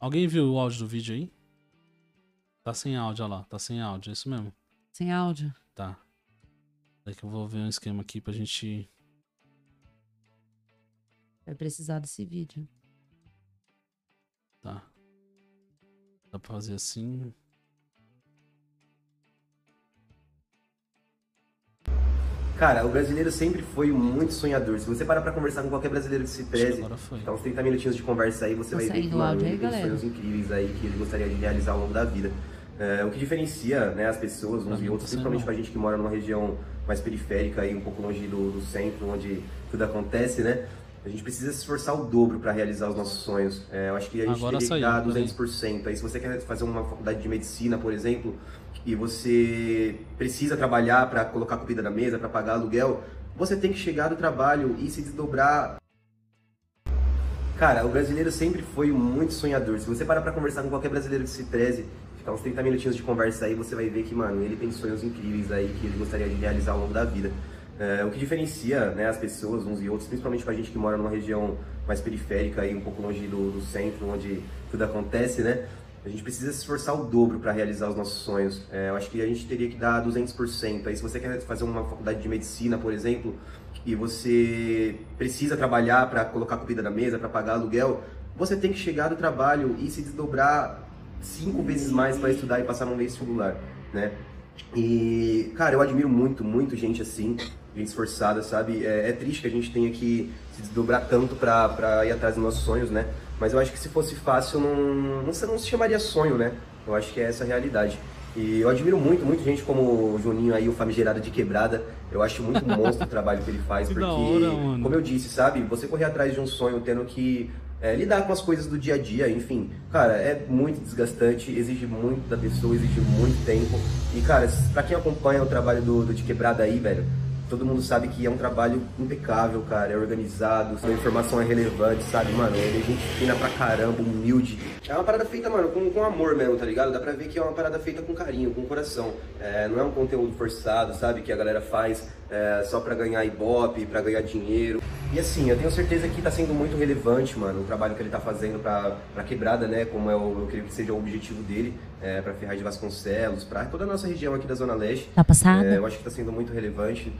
Alguém viu o áudio do vídeo aí? Tá sem áudio, olha lá. Tá sem áudio, é isso mesmo. Sem áudio? Tá. Daí que eu vou ver um esquema aqui pra gente. Vai precisar desse vídeo. Tá. Dá pra fazer assim. Cara, o brasileiro sempre foi muito sonhador. Se você parar pra conversar com qualquer brasileiro que se preze, então uns 30 minutinhos de conversa aí, você Tá vai ver que, mano, aí, ele tem galera? sonhos incríveis aí que ele gostaria de realizar ao longo da vida. É, o que diferencia né, as pessoas uns e outros, tá saindo, principalmente pra gente que mora numa região mais periférica e um pouco longe do, do centro, onde tudo acontece, né? A gente precisa se esforçar o dobro para realizar os nossos sonhos. É, eu acho que a gente Agora teria que dar peraí. 200%. Aí se você quer fazer uma faculdade de medicina, por exemplo, e você precisa trabalhar para colocar comida na mesa, para pagar aluguel, você tem que chegar do trabalho e se desdobrar. Cara, o brasileiro sempre foi muito sonhador. Se você parar pra conversar com qualquer brasileiro que se preze, ficar uns 30 minutinhos de conversa aí, você vai ver que, mano, ele tem sonhos incríveis aí que ele gostaria de realizar ao longo da vida. É, o que diferencia né, as pessoas uns e outros, principalmente pra gente que mora numa região mais periférica e um pouco longe do, do centro, onde tudo acontece, né? A gente precisa se esforçar o dobro para realizar os nossos sonhos. É, eu acho que a gente teria que dar 200%. Aí se você quer fazer uma faculdade de medicina, por exemplo, e você precisa trabalhar para colocar comida na mesa, para pagar aluguel, você tem que chegar do trabalho e se desdobrar cinco vezes mais para estudar e passar num vestibular, né? E, cara, eu admiro muito, muito gente assim, gente esforçada, sabe? É, é triste que a gente tenha que se desdobrar tanto pra, pra ir atrás dos nossos sonhos, né? Mas eu acho que se fosse fácil, não, não, se- não se chamaria sonho, né? Eu acho que é essa a realidade. E eu admiro muito, muito gente como o Juninho aí, o famigerado de quebrada. Eu acho muito monstro o trabalho que ele faz, Que porque, hora, como eu disse, sabe? Você correr atrás de um sonho tendo que é, lidar com as coisas do dia a dia, enfim. Cara, é muito desgastante, exige muito da pessoa, exige muito tempo. E, cara, pra quem acompanha o trabalho do, do De Quebrada aí, velho, todo mundo sabe que é um trabalho impecável, cara. É organizado, a informação é relevante, sabe, mano? Ele é gente fina pra caramba, humilde. É uma parada feita, mano, com, com amor mesmo, tá ligado? Dá pra ver que é uma parada feita com carinho, com coração. É, não é um conteúdo forçado, sabe? Que a galera faz é, só pra ganhar ibope, pra ganhar dinheiro. E assim, eu tenho certeza que tá sendo muito relevante, mano, o trabalho que ele tá fazendo pra, pra quebrada, né? Como é o, eu creio que seja o objetivo dele, é, pra Ferraz de Vasconcelos, pra toda a nossa região aqui da Zona Leste. Tá passada? É, eu acho que tá sendo muito relevante.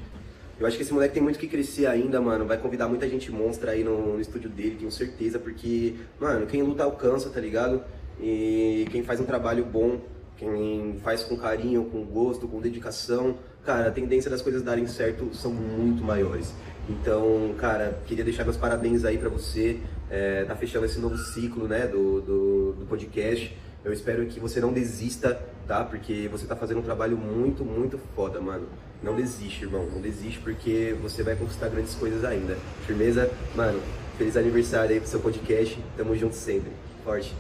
Eu acho que esse moleque tem muito que crescer ainda, mano. Vai convidar muita gente monstra aí no, no estúdio dele, tenho certeza, porque, mano, quem luta alcança, tá ligado? E quem faz um trabalho bom, quem faz com carinho, com gosto, com dedicação, cara, a tendência das coisas darem certo são muito maiores. Então, cara, queria deixar meus parabéns aí pra você. É, tá fechando esse novo ciclo, né, do, do, do podcast. Eu espero que você não desista, tá? Porque você tá fazendo um trabalho muito, muito foda, mano. Não desiste, irmão. Não desiste porque você vai conquistar grandes coisas ainda. Firmeza? Mano, feliz aniversário aí pro seu podcast. Tamo junto sempre. Forte.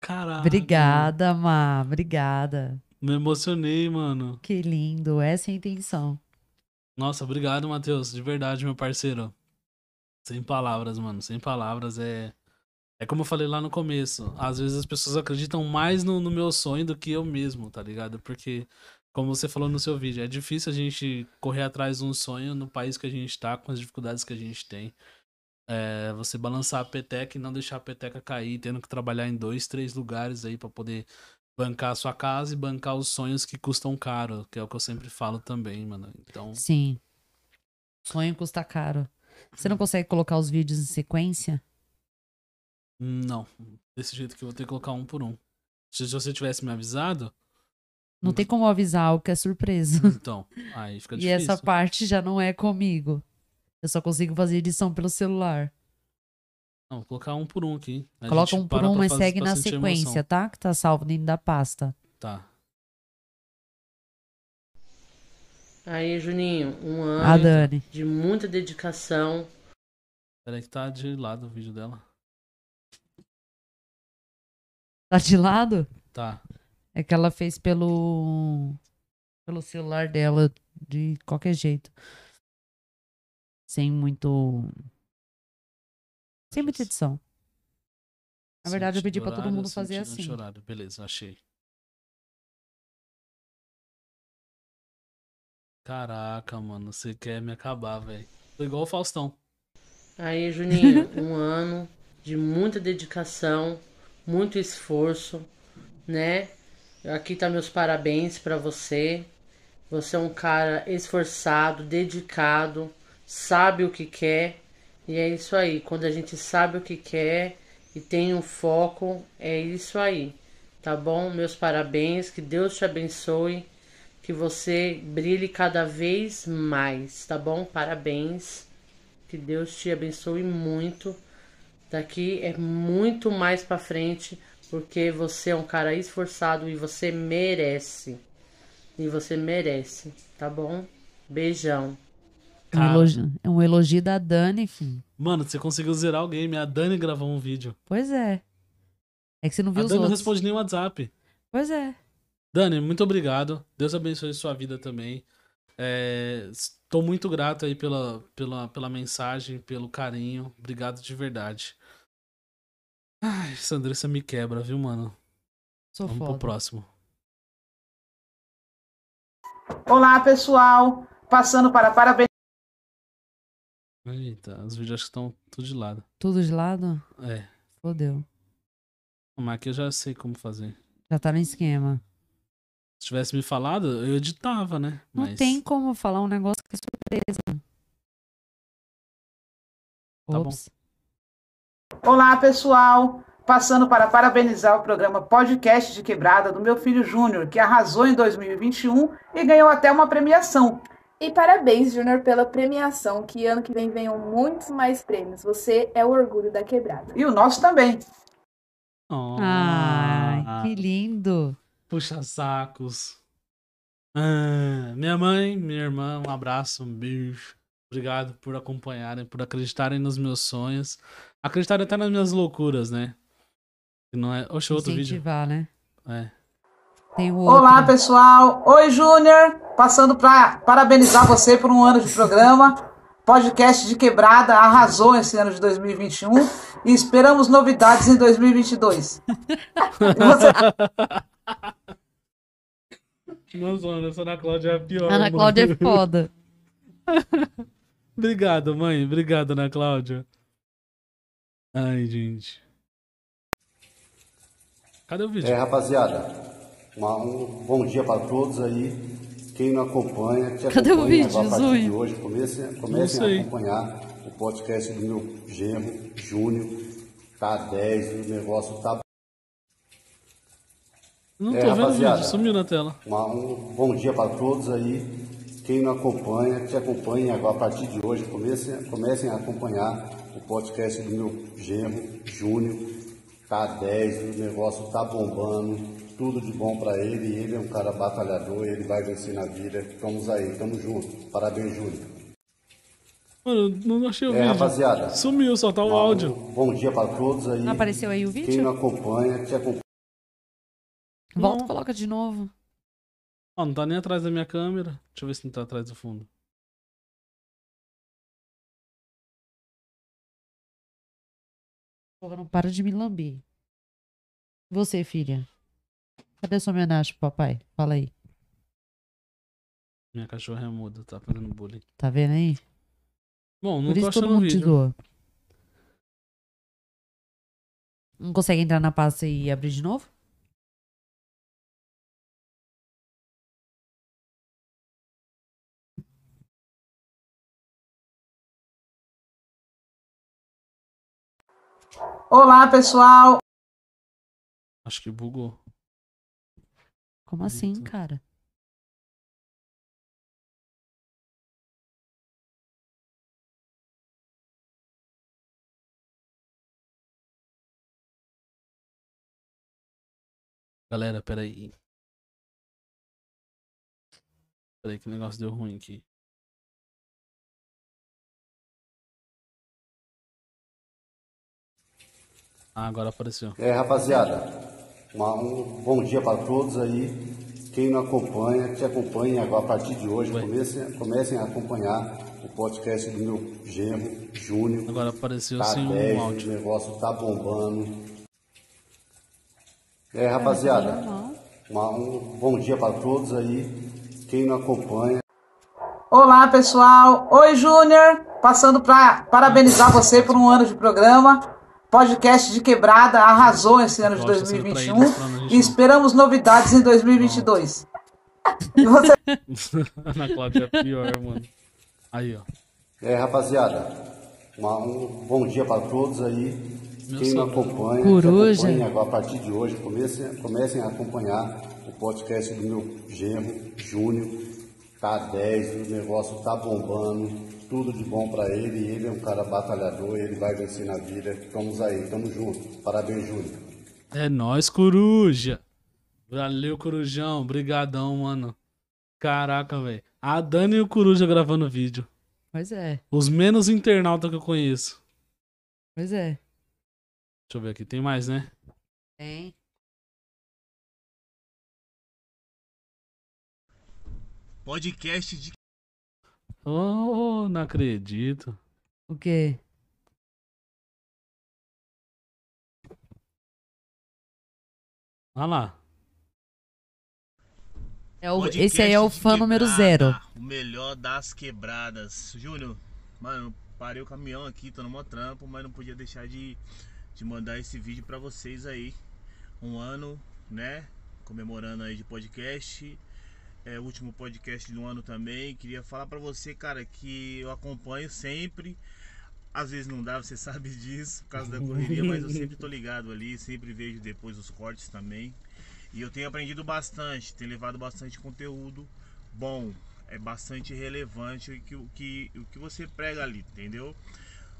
Caralho. Obrigada, Má. Obrigada. Me emocionei, mano. Que lindo. Essa é a intenção. Nossa, obrigado, Matheus. De verdade, meu parceiro. Sem palavras, mano. Sem palavras. É. É como eu falei lá no começo. Às vezes as pessoas acreditam mais no, no meu sonho do que eu mesmo, tá ligado? Porque, como você falou no seu vídeo, é difícil a gente correr atrás de um sonho no país que a gente tá, com as dificuldades que a gente tem. É, você balançar a peteca e não deixar a peteca cair, tendo que trabalhar em dois, três lugares aí pra poder bancar a sua casa e bancar os sonhos que custam caro, que é o que eu sempre falo também, mano. Então, Sim. Sonho custa caro. Você não consegue colocar os vídeos em sequência? não. Desse jeito que eu vou ter que colocar um por um. Se você tivesse me avisado, Não tem como avisar o que é surpresa. Então, aí fica E difícil. essa parte já não é comigo. Eu só consigo fazer edição pelo celular. Não, vou colocar um por um aqui. A Coloca gente um por um, mas fazer- segue na sequência, emoção. tá? Que tá salvo dentro da pasta. Tá. Aí, Juninho, um A ano Dani. de muita dedicação. Peraí que tá de lado o vídeo dela. Tá de lado? Tá. É que ela fez pelo. pelo celular dela, de qualquer jeito. Sem muito. Sem muita edição. Na verdade, eu pedi pra todo mundo fazer assim. Beleza, achei. Caraca, mano, você quer me acabar, velho. Tô igual o Faustão. Aí, Juninho, um ano de muita dedicação, muito esforço, né? Aqui tá meus parabéns pra você. Você é um cara esforçado, dedicado, sabe o que quer. E é isso aí. Quando a gente sabe o que quer e tem um foco, é isso aí. Tá bom? Meus parabéns, que Deus te abençoe, que você brilhe cada vez mais, tá bom? Parabéns. Que Deus te abençoe muito. Daqui é muito mais pra frente, porque você é um cara esforçado e você merece. E você merece, tá bom? Beijão. É um, elogio, é um elogio da Dani, enfim. Mano, você conseguiu zerar o game. A Dani gravou um vídeo. Pois é. É que você não A viu os Dani não outros. responde nem o WhatsApp. Pois é. Dani, muito obrigado. Deus abençoe sua vida também. É, Estou muito grato aí pela, pela, pela mensagem, pelo carinho. Obrigado de verdade. Ai, essa Andressa me quebra, viu, mano? Sou Vamos pro foda. próximo. Olá, pessoal. Passando para parabéns. Eita, os vídeos acho que estão tudo de lado. Tudo de lado? É, Fodeu. mas aqui eu já sei como fazer. Já tá no esquema. Se tivesse me falado, eu editava, né? Não Mas tem como falar um negócio que é surpresa. Tá bom. Ops. Olá, pessoal. Passando para parabenizar o programa Podcast de Quebrada do meu filho Júnior, que arrasou em 2021 e ganhou até uma premiação. E parabéns, Júnior, pela premiação. Que ano que vem venham muitos mais prêmios. Você é o orgulho da quebrada. E o nosso também. Oh, Ai, que lindo. Puxa sacos. Ah, minha mãe, minha irmã, um abraço, um beijo. Obrigado por acompanharem, por acreditarem nos meus sonhos. Acreditarem até nas minhas loucuras, né? Que Não é... Oxe, outro vídeo. Incentivar, né? É. Olá, pessoal. Oi, Júnior. Passando para parabenizar você por um ano de programa. Podcast de Quebrada arrasou esse ano de 2021 e esperamos novidades em 2022. E você- Nossa, mano, essa Ana Cláudia é a pior. Ana. Cláudia é foda. Obrigado, mãe. Obrigado, Ana Cláudia. Ai, gente. Cadê o vídeo? É, rapaziada, uma- um bom dia para todos aí. Quem não acompanha, que Cadê o acompanha vídeo, a partir de hoje, comecem, comecem a acompanhar o podcast do meu genro, Júnior. Tá 10, o negócio tá. Não É, tô vendo o rapaziada. vídeo, sumiu na tela. Uma- um bom dia para todos aí. Quem não acompanha, que acompanhe agora a partir de hoje, comecem, comecem a acompanhar o podcast do meu genro, Júnior. Tá 10, o negócio tá bombando. Tudo de bom para ele. Ele é um cara batalhador, ele vai vencer na vida. Estamos aí, tamo junto. Parabéns, Júnior. Mano, não achei o É, vídeo. rapaziada. Sumiu, só tá o Uma- áudio. um bom dia para todos aí. Não apareceu aí o Quem vídeo? não acompanha, que acompanhe. Volta Não. e coloca de novo. Ó, não tá nem atrás da minha câmera. Deixa eu ver se não tá atrás do fundo. Porra, não para de me lamber. Você, filha. Cadê sua homenagem pro papai? Fala aí. Minha cachorra é muda, tá fazendo bullying. Tá vendo aí? Bom, não Por isso todo mundo te vídeo. zoa. Não consegue entrar na pasta e abrir de novo? Olá, pessoal. Acho que bugou. Como assim, Eita. cara? Galera, peraí. Peraí que o negócio deu ruim aqui. Ah, agora apareceu. É, rapaziada, uma- um bom dia para todos aí. Quem não acompanha, que acompanhe agora a partir de hoje, comecem, comecem a acompanhar o podcast do meu genro, Júnior. Agora apareceu Tá sem 10, um o áudio. negócio tá bombando. É, rapaziada, Normal. uma- um bom dia para todos aí. Quem não acompanha, Olá, pessoal. Oi, Júnior. Passando para parabenizar você por um ano de programa. Podcast de quebrada arrasou esse ano de Gosto de ser 2021 traído, pra não e esperamos novidades em 2022. E você Ana Cláudia é pior, mano. Aí, ó. é, rapaziada, uma- um bom dia para todos aí. Meu Quem não acompanha, Coruja. que acompanhe agora a partir de hoje, comecem, comecem a acompanhar o podcast do meu genro, Júnior. Tá 10, o negócio tá bombando, tudo de bom para ele. Ele é um cara batalhador, ele vai vencer na vida. Estamos aí, tamo junto. Parabéns, Júnior. É nóis, coruja. Valeu, corujão. Brigadão, mano. Caraca, velho. A Dani e o coruja gravando vídeo. Pois é, Os menos internautas que eu conheço. pois é. Deixa eu ver aqui. Tem mais, né? Tem. Podcast de Oh, não acredito. O quê? Olha lá. É o, podcast esse aí é o fã número zero. O melhor das quebradas. Júnior, mano, parei o caminhão aqui, tô no mó trampo, mas não podia deixar de, de mandar esse vídeo pra vocês aí. Um ano, né? Comemorando aí de podcast. É último podcast do ano também. Queria falar pra você, cara, que eu acompanho sempre. Às vezes não dá, você sabe disso, por causa da correria, mas eu sempre tô ligado ali, sempre vejo depois os cortes também. E eu tenho aprendido bastante, tenho levado bastante conteúdo bom, é bastante relevante o que, o que, o que você prega ali, entendeu?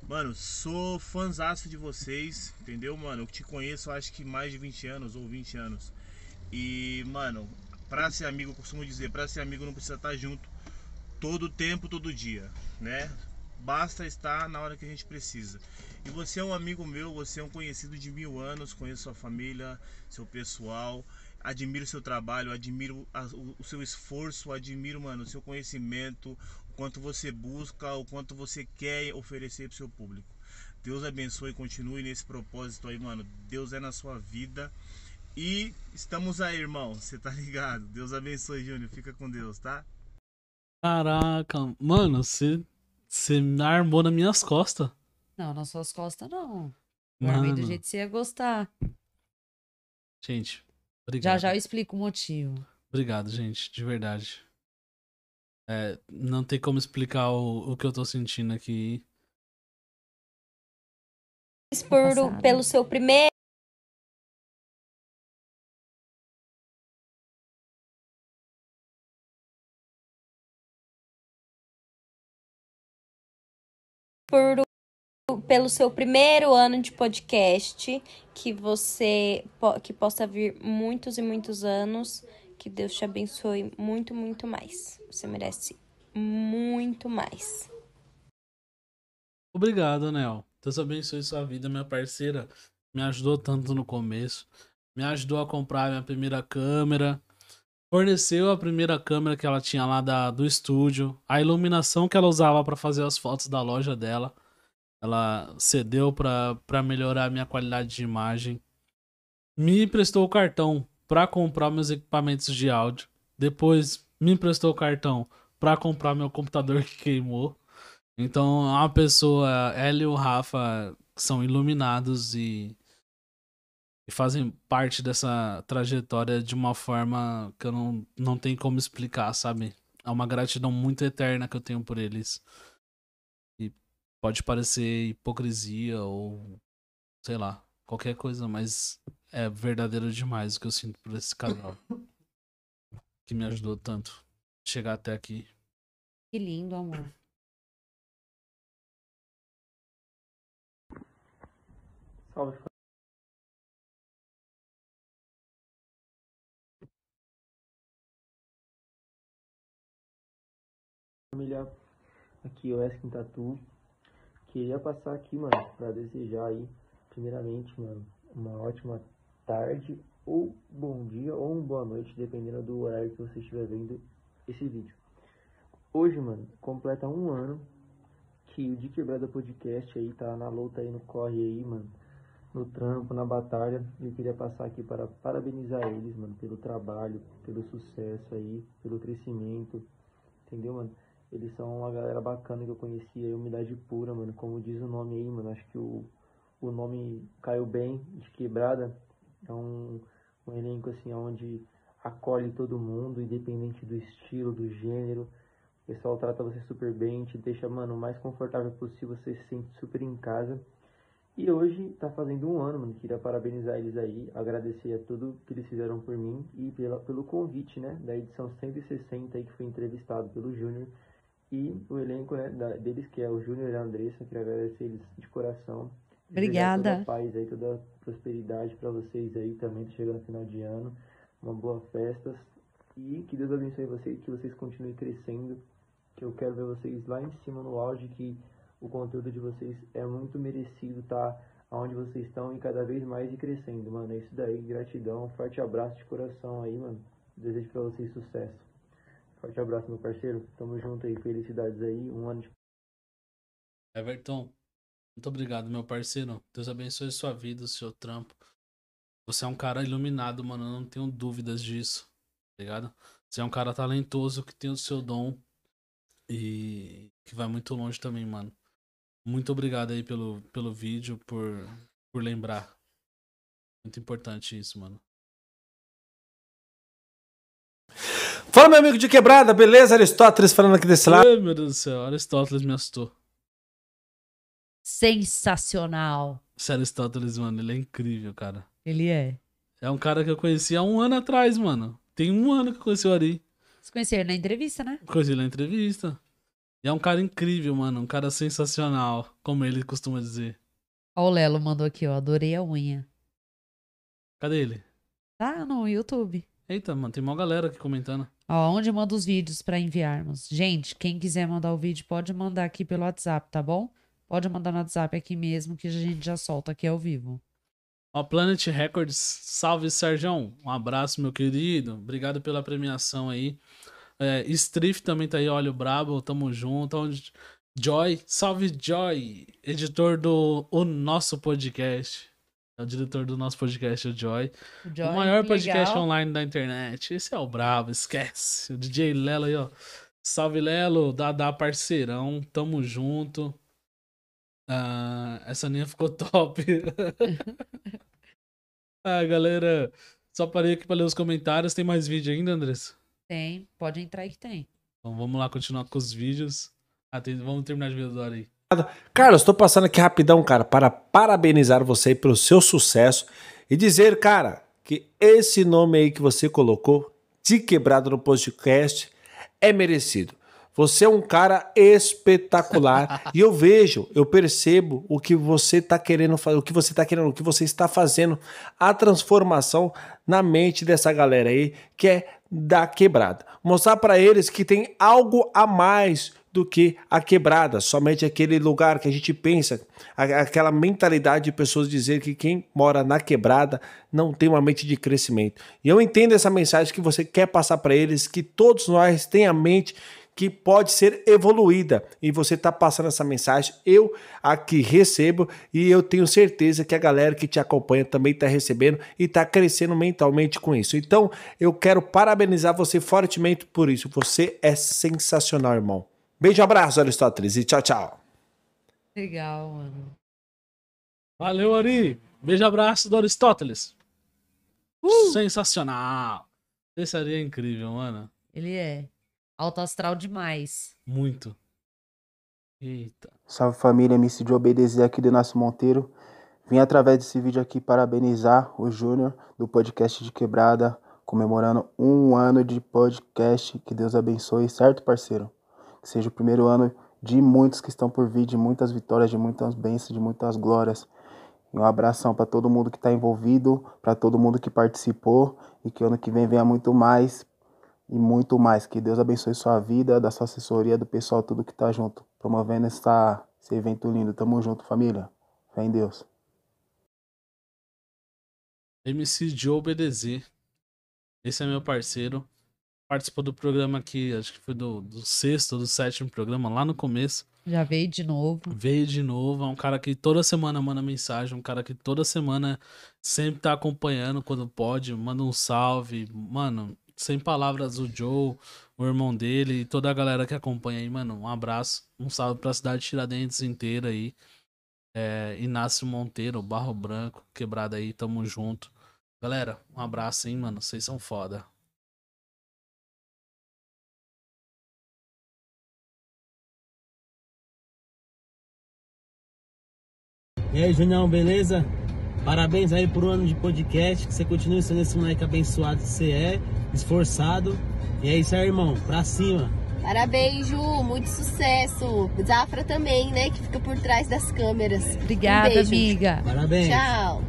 Mano, sou fãzaço de vocês, entendeu, mano? Eu te conheço acho que mais de 20 anos ou 20 anos. E, mano, pra ser amigo, eu costumo dizer, pra ser amigo não precisa estar junto todo tempo, todo dia, né? Basta estar na hora que a gente precisa. E você é um amigo meu, você é um conhecido de mil anos, conheço sua família, seu pessoal, admiro seu trabalho, admiro o, o seu esforço, admiro, mano, o seu conhecimento, o quanto você busca, o quanto você quer oferecer pro seu público. Deus abençoe e continue nesse propósito aí, mano. Deus é na sua vida. E estamos aí, irmão. Você tá ligado? Deus abençoe, Júnior. Fica com Deus, tá? Caraca, mano, você você me armou nas minhas costas. Não, nas suas costas não. Eu armei do Mano, jeito que você ia gostar. gente, Já obrigado. já eu explico o motivo. Obrigado, gente, de verdade. É, não tem como explicar o, o que eu tô sentindo aqui. por, pelo seu primeiro pelo seu primeiro ano de podcast, que você que possa vir muitos e muitos anos, que Deus te abençoe muito, muito mais. Você merece muito mais. Obrigado, Nel. Deus abençoe sua vida, minha parceira. Me ajudou tanto no começo. Me ajudou a comprar minha primeira câmera. Forneceu a primeira câmera que ela tinha lá da, do estúdio. A iluminação que ela usava para fazer as fotos da loja dela. Ela cedeu para melhorar a minha qualidade de imagem. Me emprestou o cartão para comprar meus equipamentos de áudio. Depois me emprestou o cartão para comprar meu computador que queimou. Então, uma pessoa, ela e o Rafa são iluminados e, e fazem parte dessa trajetória de uma forma que eu não, não tenho como explicar, sabe? É uma gratidão muito eterna que eu tenho por eles. Pode parecer hipocrisia ou sei lá, qualquer coisa, mas é verdadeiro demais o que eu sinto por esse casal. que me ajudou tanto a chegar até aqui. Que lindo, amor. Salve, família. Aqui é o Eskin Tatu. Queria passar aqui, mano, pra desejar aí, primeiramente, mano, uma ótima tarde, ou bom dia, ou uma boa noite, dependendo do horário que você estiver vendo esse vídeo. Hoje, mano, completa um ano que o De Quebrada Podcast aí tá na luta aí, no corre aí, mano, no trampo, na batalha. E eu queria passar aqui para parabenizar eles, mano, pelo trabalho, pelo sucesso aí, pelo crescimento, entendeu, mano? Eles são uma galera bacana que eu conheci aí, humildade pura, mano, como diz o nome aí, mano, acho que o, o nome caiu bem, de quebrada, é um, um elenco assim, onde acolhe todo mundo, independente do estilo, do gênero, o pessoal trata você super bem, te deixa, mano, o mais confortável possível, você se sente super em casa. E hoje tá fazendo um ano, mano. Queria parabenizar eles aí, agradecer a tudo que eles fizeram por mim e pela, pelo convite, né, da edição 160 aí que foi entrevistado pelo Júnior e o elenco né, da, deles, que é o Júnior e a Andressa. Queria agradecer eles de coração. Obrigada. Toda a paz aí, toda a prosperidade para vocês aí também, chegando no final de ano. Uma boa festas e que Deus abençoe vocês, que vocês continuem crescendo, que eu quero ver vocês lá em cima no auge, que o conteúdo de vocês é muito merecido, tá? Onde vocês estão e cada vez mais e crescendo, mano. É isso daí, gratidão, forte abraço de coração aí, mano. Desejo pra vocês sucesso. Forte abraço, meu parceiro. Tamo junto aí, felicidades aí, um ano de Everton, muito obrigado, meu parceiro. Deus abençoe sua vida, seu trampo. Você é um cara iluminado, mano. Eu não tenho dúvidas disso. Tá ligado? Você é um cara talentoso que tem o seu dom e que vai muito longe também, mano. Muito obrigado aí pelo, pelo vídeo, por, por lembrar. Muito importante isso, mano. Fala, meu amigo de quebrada, beleza? Aristóteles falando aqui desse lado. Ai, meu Deus do céu, Aristóteles me assustou. Sensacional. Esse Aristóteles, mano, ele é incrível, cara. Ele é. É um cara que eu conheci há um ano atrás, mano. Tem um ano que eu conheci o Ari. Vocês conheceram na entrevista, né? Conheci ele na entrevista. E é um cara incrível, mano. Um cara sensacional, como ele costuma dizer. Ó, o Lelo mandou aqui, ó. Adorei a unha. Cadê ele? Tá no YouTube. Eita, mano, tem uma galera aqui comentando. Ó, onde manda os vídeos pra enviarmos? Gente, quem quiser mandar o vídeo, pode mandar aqui pelo WhatsApp, tá bom? Pode mandar no WhatsApp aqui mesmo, que a gente já solta aqui ao vivo. Ó, Planet Records, salve Sérgio. Um abraço, meu querido. Obrigado pela premiação aí. É, também tá aí, olha o Brabo, tamo junto. Joy, salve Joy, editor do o nosso podcast. É o diretor do nosso podcast, o Joy. O, O, Joy, maior podcast legal. online da internet. Esse é o Brabo, esquece. O DJ Lelo aí, ó. Salve Lelo, Dada parceirão, tamo junto. Ah, essa linha ficou top. ah, galera, só parei aqui pra ler os comentários. Tem mais vídeo ainda, Andressa? Tem, pode entrar aí que tem. Então vamos lá continuar com os vídeos. Ah, tem- vamos terminar de ver do Ari. Carlos, estou passando aqui rapidão, cara, para parabenizar você pelo seu sucesso e dizer, cara, que esse nome aí que você colocou, de quebrado no podcast, é merecido. Você é um cara espetacular e eu vejo, eu percebo o que você está querendo fazer, o que você está querendo, o que você está fazendo, a transformação na mente dessa galera aí que é da quebrada. Mostrar para eles que tem algo a mais do que a quebrada, somente aquele lugar que a gente pensa, aquela mentalidade de pessoas dizer que quem mora na quebrada não tem uma mente de crescimento. E eu entendo essa mensagem que você quer passar para eles, que todos nós têm a mente que pode ser evoluída e você está passando essa mensagem. Eu aqui recebo e eu tenho certeza que a galera que te acompanha também está recebendo e está crescendo mentalmente com isso. Então eu quero parabenizar você fortemente por isso. Você é sensacional, irmão. Beijo, abraço, Aristóteles, e tchau, tchau. Legal, mano. Valeu, Ari. Beijo, abraço do Aristóteles. Sensacional. Esse Ari é incrível, mano. Ele é. Alto astral demais. Muito. Eita. Salve família, MC de obedecer aqui do Inácio Monteiro. Vim através desse vídeo aqui parabenizar o Júnior do podcast de Quebrada. comemorando um ano de podcast. Que Deus abençoe, certo, parceiro? Seja o primeiro ano de muitos que estão por vir, de muitas vitórias, de muitas bênçãos, de muitas glórias. Um abração para todo mundo que está envolvido, para todo mundo que participou e que ano que vem venha muito mais e muito mais. Que Deus abençoe sua vida, da sua assessoria, do pessoal, tudo que tá junto, promovendo essa, esse evento lindo. Tamo junto, família. Fé em Deus. MC Joe BDZ. Esse é meu parceiro. Participou do programa aqui, acho que foi do, do sexto ou do sétimo programa, lá no começo. Já veio de novo. Veio de novo. É um cara que toda semana manda mensagem. Um cara que toda semana sempre tá acompanhando quando pode. Manda um salve. Mano, sem palavras, o Joe, o irmão dele e toda a galera que acompanha aí, mano. Um abraço. Um salve pra cidade de Tiradentes inteira aí. É, Inácio Monteiro, Barro Branco, quebrada aí, tamo junto. Galera, um abraço, hein, mano. Vocês são foda. E aí, Junião, beleza? Parabéns aí por um ano de podcast. Que você continue sendo esse moleque abençoado que você é, esforçado. E é isso aí, irmão. Pra cima. Parabéns, Ju. Muito sucesso. Zafra também, né? Que fica por trás das câmeras. Obrigada, um amiga. Parabéns. Tchau.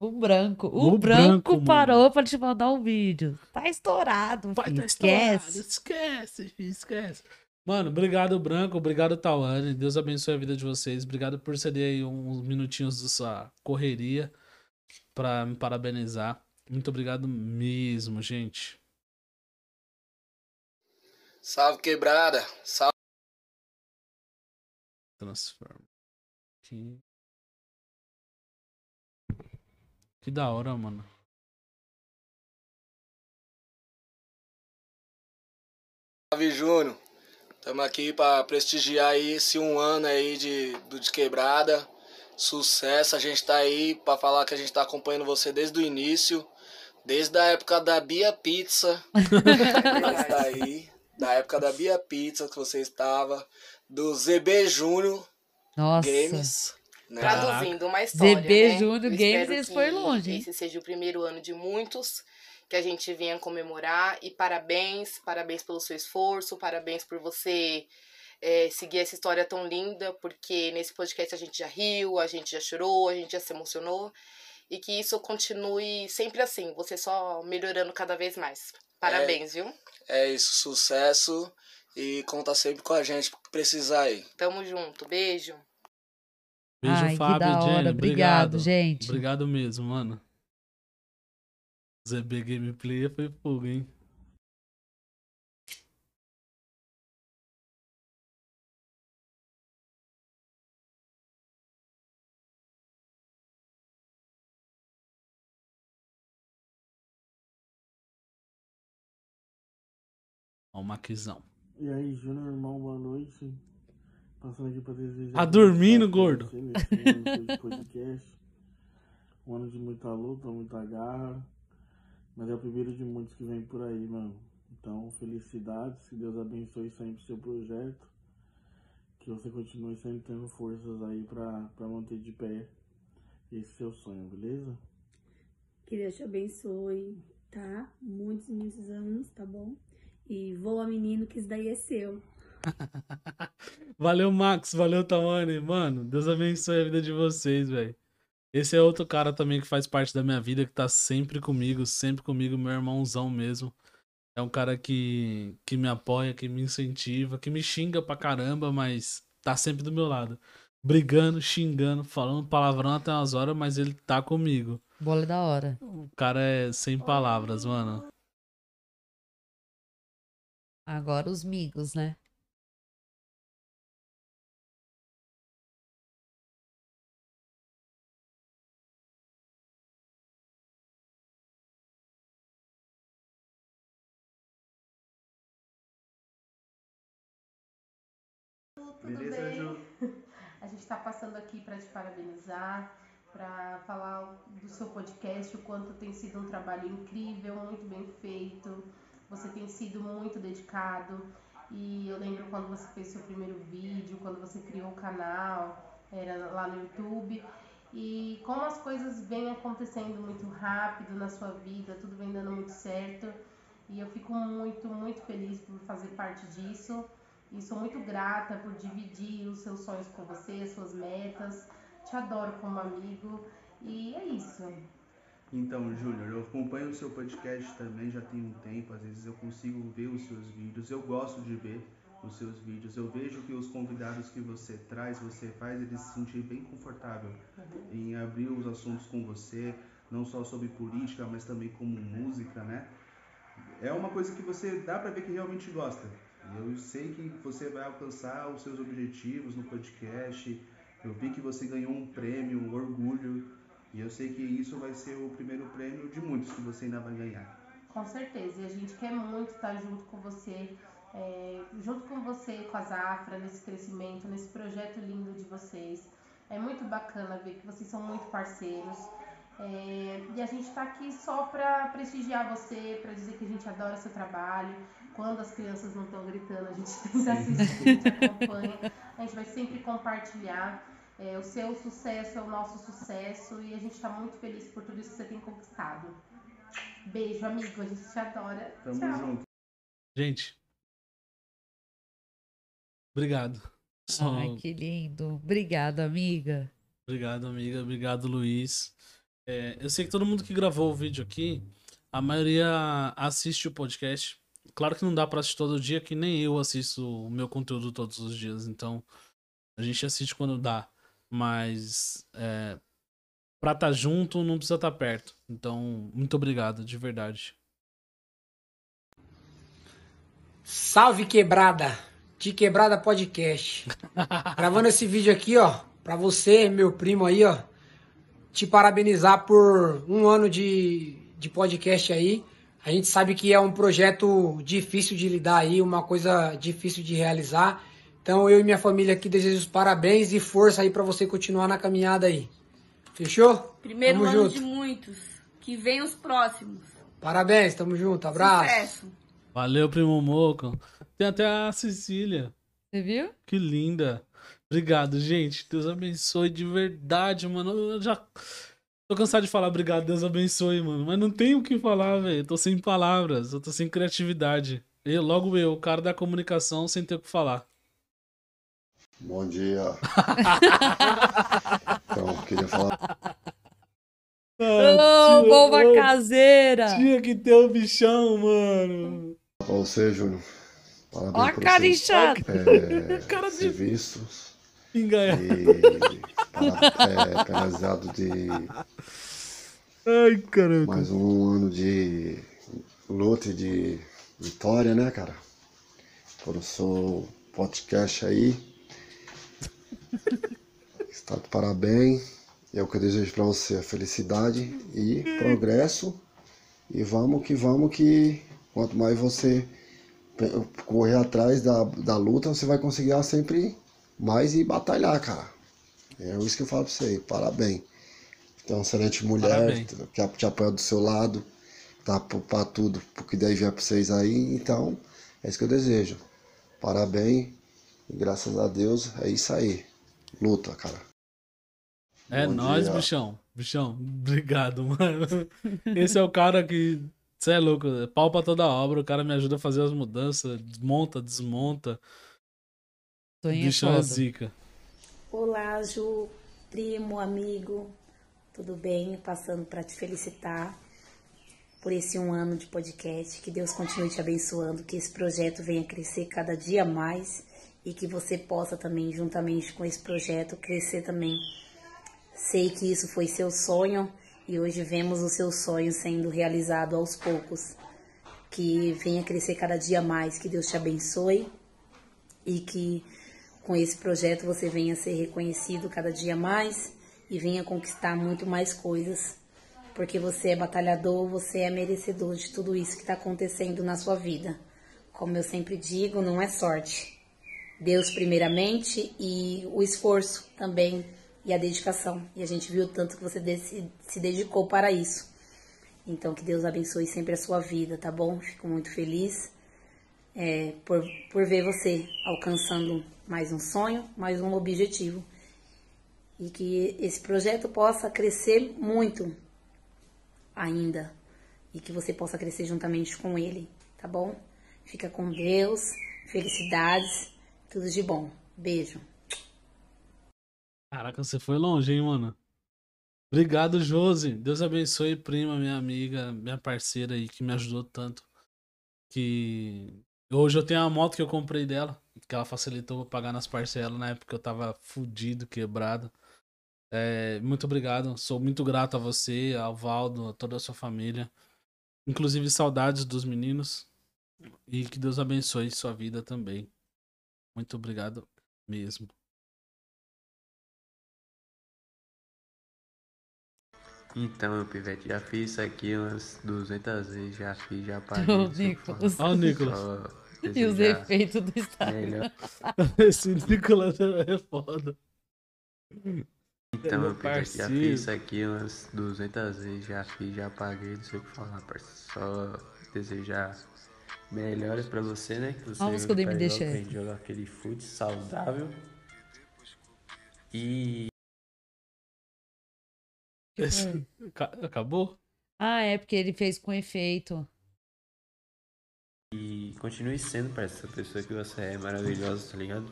O branco. O, O branco, branco, parou pra te mandar um vídeo. Tá estourado. Vai filho. tá estourado. Esquece. Esquece, filho, esquece. Mano, obrigado, Branco. Obrigado, Tawane. Deus abençoe a vida de vocês. Obrigado por ceder aí uns minutinhos da sua correria pra me parabenizar. Muito obrigado mesmo, gente. Salve quebrada, salve. Transforma. Que... que da hora, mano. Salve Júnior. Estamos aqui para prestigiar aí esse um ano aí de, do de quebrada. Sucesso, a gente tá aí para falar que a gente tá acompanhando você desde o início, desde a época da Bia Pizza. Tá aí, da época da Bia Pizza que você estava, do ZB Júnior Nossa. Games. né? Traduzindo uma história. ZB né? Júnior Games, que foi longe? Esse seja o primeiro ano de muitos que a gente venha comemorar. E parabéns, parabéns pelo seu esforço, parabéns por você é, seguir essa história tão linda, porque nesse podcast a gente já riu, a gente já chorou, a gente já se emocionou. E que isso continue sempre assim, você só melhorando cada vez mais. Parabéns, viu? É isso, sucesso e conta sempre com a gente que precisar aí. Tamo junto, beijo. Beijo, Ai, que Fábio da e hora. Jenny. Obrigado, gente. Obrigado mesmo, mano. ZB Gameplay foi fogo, hein? Ó, o Maquizão. E aí, Júnior, irmão, boa noite. Passando aqui pra desejar. Tá dormindo, gordo? você nesse ano de podcast. Um ano de muita luta, muita garra. Mas é o primeiro de muitos que vem por aí, mano. Então, felicidades. Que Deus abençoe sempre o seu projeto. Que você continue sempre tendo forças aí pra, pra manter de pé esse seu sonho, beleza? Que Deus te abençoe, tá? Muitos, muitos anos, tá bom? E voa, menino, que isso daí é seu. Valeu, Max. Valeu, Tawane. Mano, Deus abençoe a vida de vocês, velho. Esse é outro cara também que faz parte da minha vida, que tá sempre comigo, sempre comigo, meu irmãozão mesmo. É um cara que, que me apoia, que me incentiva, que me xinga pra caramba, mas tá sempre do meu lado. Brigando, xingando, falando palavrão até umas horas, mas ele tá comigo. Bola da hora. O cara é sem palavras, mano. Agora os migos, né? Tudo bem? A gente está passando aqui para te parabenizar, para falar do seu podcast, o quanto tem sido um trabalho incrível, muito bem feito. Você tem sido muito dedicado. E eu lembro quando você fez seu primeiro vídeo, quando você criou o canal, era lá no YouTube. E como as coisas vêm acontecendo muito rápido na sua vida, tudo vem dando muito certo. E eu fico muito, muito feliz por fazer parte disso. E sou muito grata por dividir os seus sonhos com você, as suas metas. Te adoro como amigo. E é isso. Então, Júnior, eu acompanho o seu podcast também já tem um tempo, às vezes eu consigo ver os seus vídeos, eu gosto de ver os seus vídeos, eu vejo que os convidados que você traz, você faz eles se sentirem bem confortável uhum. em abrir os assuntos com você, não só sobre política, mas também como música, né? É uma coisa que você dá para ver que realmente gosta. Eu sei que você vai alcançar os seus objetivos no podcast. Eu vi que você ganhou um prêmio, um orgulho e eu sei que isso vai ser o primeiro prêmio de muitos que você ainda vai ganhar. Com certeza. E a gente quer muito estar junto com você, é, junto com você, com a Zafra, nesse crescimento, nesse projeto lindo de vocês. É muito bacana ver que vocês são muito parceiros. É, e a gente está aqui só para prestigiar você, para dizer que a gente adora seu trabalho. Quando as crianças não estão gritando, a gente tenta assistir, a gente acompanha. A gente vai sempre compartilhar. É, o seu sucesso é o nosso sucesso e a gente está muito feliz por tudo isso que você tem conquistado. Beijo, amigo. A gente te adora. Tamo Tchau. junto. Gente. Obrigado. Só- Ai, que lindo. Obrigada, amiga. Obrigado, amiga. Obrigado, Luiz. É, eu sei que todo mundo que gravou o vídeo aqui, a maioria assiste o podcast. Claro que não dá pra assistir todo dia, que nem eu assisto o meu conteúdo todos os dias. Então, a gente assiste quando dá. Mas, é, pra estar junto, não precisa estar perto. Então, muito obrigado, de verdade. Salve quebrada! De Quebrada Podcast. Gravando esse vídeo aqui, ó, pra você, meu primo aí, ó, te parabenizar por um ano de, de podcast aí. A gente sabe que é um projeto difícil de lidar aí, uma coisa difícil de realizar. Então eu e minha família aqui desejo os parabéns e força aí pra você continuar na caminhada aí. Fechou? Primeiro tamo ano junto. de muitos. Que vem os próximos. Parabéns, tamo junto. Abraço. Sucesso. Valeu, primo Moco. Tem até a Cecília. Você viu? Que linda. Obrigado, gente. Deus abençoe de verdade, mano. Eu já tô cansado de falar obrigado, Deus abençoe, mano. Mas não tenho o que falar, velho. Tô sem palavras, eu tô sem criatividade. Eu, logo eu, o cara da comunicação, sem ter o que falar. Bom dia. então, queria falar. Ah, Ô, bomba caseira! Tinha que ter o bichão, mano. Pra você, Júnior. Parabéns Ó a cara inchada. é, Cara de- serviços. Pinganha. E para, é, penalizado de Ai, caramba. mais um ano de luta e de vitória, né, cara? Por o seu podcast aí. Está de parabéns. É o que eu desejo para você, felicidade e progresso. E vamos que vamos que quanto mais você correr atrás da, da luta, você vai conseguir sempre mais e batalhar, cara. É isso que eu falo pra você aí. Parabéns. Tem uma excelente mulher Parabéns. que te apoia do seu lado, tá pra tudo, porque daí vier pra vocês aí. Então, é isso que eu desejo. Parabéns. E graças a Deus, é isso aí. Luta, cara. É Bom nóis, dia. bichão. Bichão, obrigado, mano. Esse é o cara que. Você é louco, é pau pra toda obra. O cara me ajuda a fazer as mudanças, desmonta, desmonta. É foda. zica. Olá, Ju, primo, amigo, tudo bem? Passando para te felicitar por esse um ano de podcast. Que Deus continue te abençoando, que esse projeto venha crescer cada dia mais e que você possa também, juntamente com esse projeto, crescer também. Sei que isso foi seu sonho e hoje vemos o seu sonho sendo realizado aos poucos. Que venha crescer cada dia mais, que Deus te abençoe e que com esse projeto você venha ser reconhecido cada dia mais e venha conquistar muito mais coisas, porque você é batalhador, você é merecedor de tudo isso que está acontecendo na sua vida. Como eu sempre digo, não é sorte. Deus primeiramente e o esforço também e a dedicação. E a gente viu o tanto que você se dedicou para isso. Então que Deus abençoe sempre a sua vida, tá bom? Fico muito feliz é, por, por ver você alcançando mais um sonho, mais um objetivo. e que esse projeto possa crescer muito ainda e que você possa crescer juntamente com ele, tá bom? Fica com Deus, felicidades, tudo de bom. Beijo. Caraca, você foi longe, hein, mano? Obrigado, Josi. Deus abençoe, prima, minha amiga, minha parceira aí, que me ajudou tanto. Que hoje eu tenho a moto que eu comprei dela, que ela facilitou pagar nas parcelas na época eu tava fudido, quebrado. É, muito obrigado. Sou muito grato a você, ao Valdo, a toda a sua família. Inclusive, saudades dos meninos. E que Deus abençoe sua vida também. Muito obrigado mesmo. Então, meu pivete, já fiz isso aqui umas 200 vezes, já fiz, já paguei. O não sei o que Nicolas. falar. Ó o Nicolas. Só E os desejar efeitos do Instagram. melhor- Esse Nicolas é foda. Então, Meu pivete, já fiz isso aqui umas 200 vezes, já fiz, já paguei, não sei o que falar, parceiro. Só desejar melhores pra você, né? Que você A música do MD Chef. gente jogar aquele fute saudável. E Acabou? Ah, é porque ele fez com efeito. E continue sendo, parceiro, essa pessoa que você é maravilhosa, tá ligado?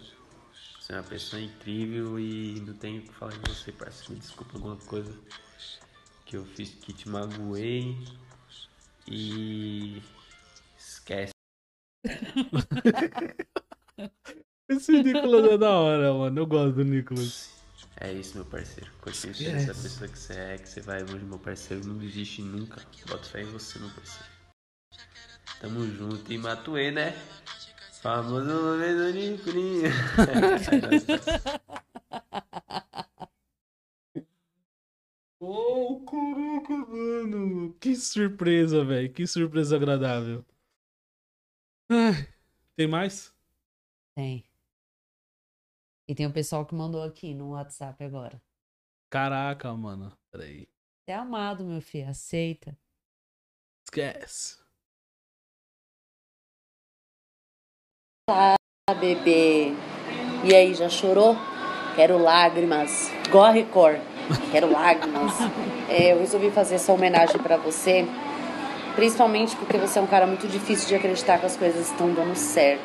Você é uma pessoa incrível e não tenho o que falar de você, parceiro. Me desculpa alguma coisa que eu fiz que te magoei. E. Esquece. Esse Nicolas é da hora, mano. Eu gosto do Nicolas. É isso, meu parceiro. Continue sendo essa pessoa que você é, que você vai longe, meu parceiro. Não desiste nunca. Bota fé em você, meu parceiro. Tamo junto. E Matuê, né? Famoso nome do Nicolinho. Oh, caraca, mano. Que surpresa, velho. Que surpresa agradável. Ai, tem mais? Tem. E tem o pessoal que mandou aqui no WhatsApp agora. Caraca, mano. Peraí. Você é amado, meu filho. Aceita. Esquece. Tá, bebê. E aí, já chorou? Quero lágrimas. Igual a Record. Quero lágrimas. É, eu resolvi fazer essa homenagem pra você, principalmente porque você é um cara muito difícil de acreditar que as coisas estão dando certo.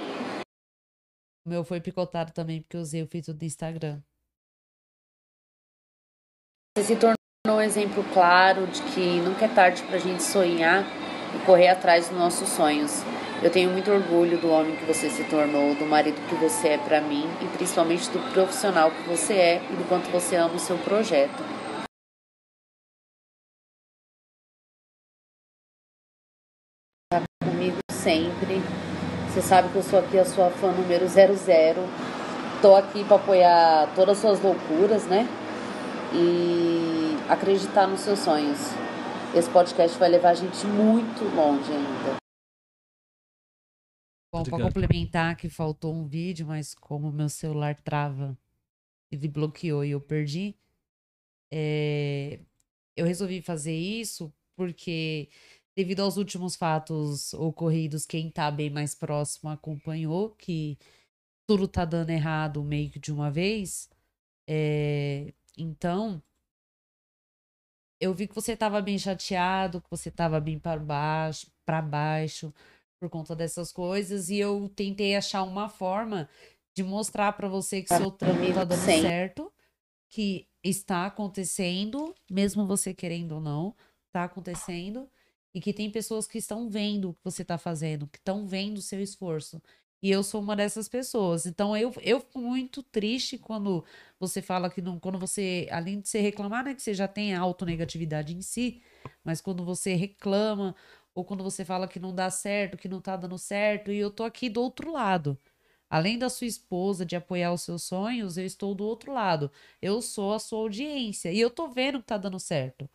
O meu foi picotado também porque eu usei o filtro do Instagram. Você se tornou um exemplo claro de que nunca é tarde pra gente sonhar e correr atrás dos nossos sonhos. Eu tenho muito orgulho do homem que você se tornou, do marido que você é pra mim e principalmente do profissional que você é e do quanto você ama o seu projeto. Tá comigo sempre. Você sabe que eu sou aqui a sua fã número 00. Tô aqui pra apoiar todas as suas loucuras, né? e acreditar nos seus sonhos. Esse podcast vai levar a gente muito longe ainda. Bom, para complementar que faltou um vídeo, mas como meu celular trava, ele bloqueou e eu perdi, é, eu resolvi fazer isso porque, devido aos últimos fatos ocorridos, quem tá bem mais próximo acompanhou que tudo tá dando errado meio que de uma vez. É, então, eu vi que você tava bem chateado, que você tava bem para baixo, para baixo por conta dessas coisas e eu tentei achar uma forma de mostrar para você que seu trampo tá dando Sim. certo, que está acontecendo, mesmo você querendo ou não, tá acontecendo e que tem pessoas que estão vendo o que você tá fazendo, que estão vendo o seu esforço. E eu sou uma dessas pessoas. Então eu, eu fico muito triste quando você fala que não, quando você, além de você reclamar, né, que você já tem a autonegatividade em si, mas quando você reclama ou quando você fala que não dá certo, que não tá dando certo, e eu tô aqui do outro lado. Além da sua esposa de apoiar os seus sonhos, eu estou do outro lado. Eu sou a sua audiência e eu tô vendo que tá dando certo.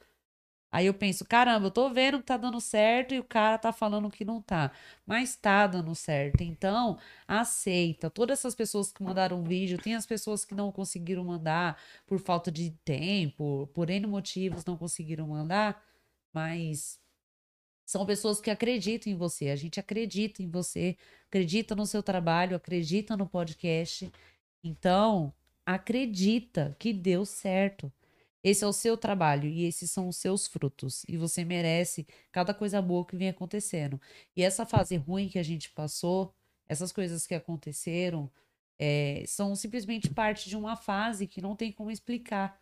Aí eu penso, caramba, eu tô vendo que tá dando certo e o cara tá falando que não tá. Mas tá dando certo. Então, aceita. Todas essas pessoas que mandaram vídeo, tem as pessoas que não conseguiram mandar por falta de tempo, por N motivos não conseguiram mandar, mas são pessoas que acreditam em você. A gente acredita em você, acredita no seu trabalho, acredita no podcast. Então, acredita que deu certo. Esse é o seu trabalho e esses são os seus frutos. E você merece cada coisa boa que vem acontecendo. E essa fase ruim que a gente passou, essas coisas que aconteceram, é, são simplesmente parte de uma fase que não tem como explicar.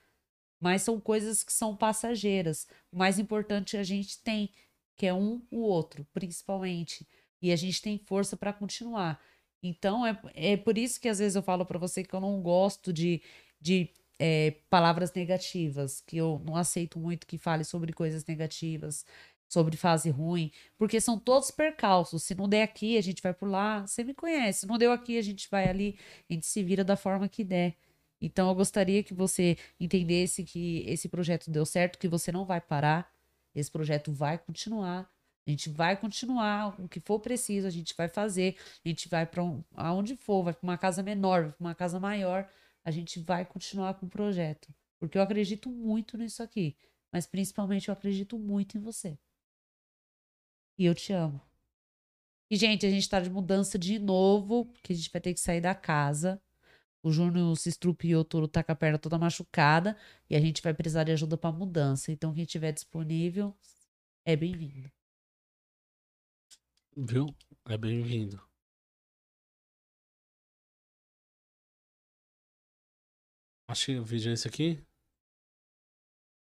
Mas são coisas que são passageiras. O mais importante a gente tem, que é um o outro, principalmente. E a gente tem força para continuar. Então, é, é por isso que às vezes eu falo para você que eu não gosto de, de é, palavras negativas, que eu não aceito muito que fale sobre coisas negativas, sobre fase ruim, porque são todos percalços. Se não der aqui, a gente vai por lá. Você me conhece. Se não deu aqui, a gente vai ali, a gente se vira da forma que der. Então eu gostaria que você entendesse que esse projeto deu certo, que você não vai parar. Esse projeto vai continuar. A gente vai continuar o que for preciso, a gente vai fazer, a gente vai para um, aonde for, vai para uma casa menor, vai para uma casa maior, a gente vai continuar com o projeto. Porque eu acredito muito nisso aqui. Mas principalmente eu acredito muito em você. E eu te amo. E, gente, a gente tá de mudança de novo, porque a gente vai ter que sair da casa. O Júnior se estrupiou todo, tá com a perna toda machucada. E a gente vai precisar de ajuda pra mudança. Então, quem tiver disponível, é bem-vindo. Viu? É bem-vindo. Acho que o vídeo é esse aqui.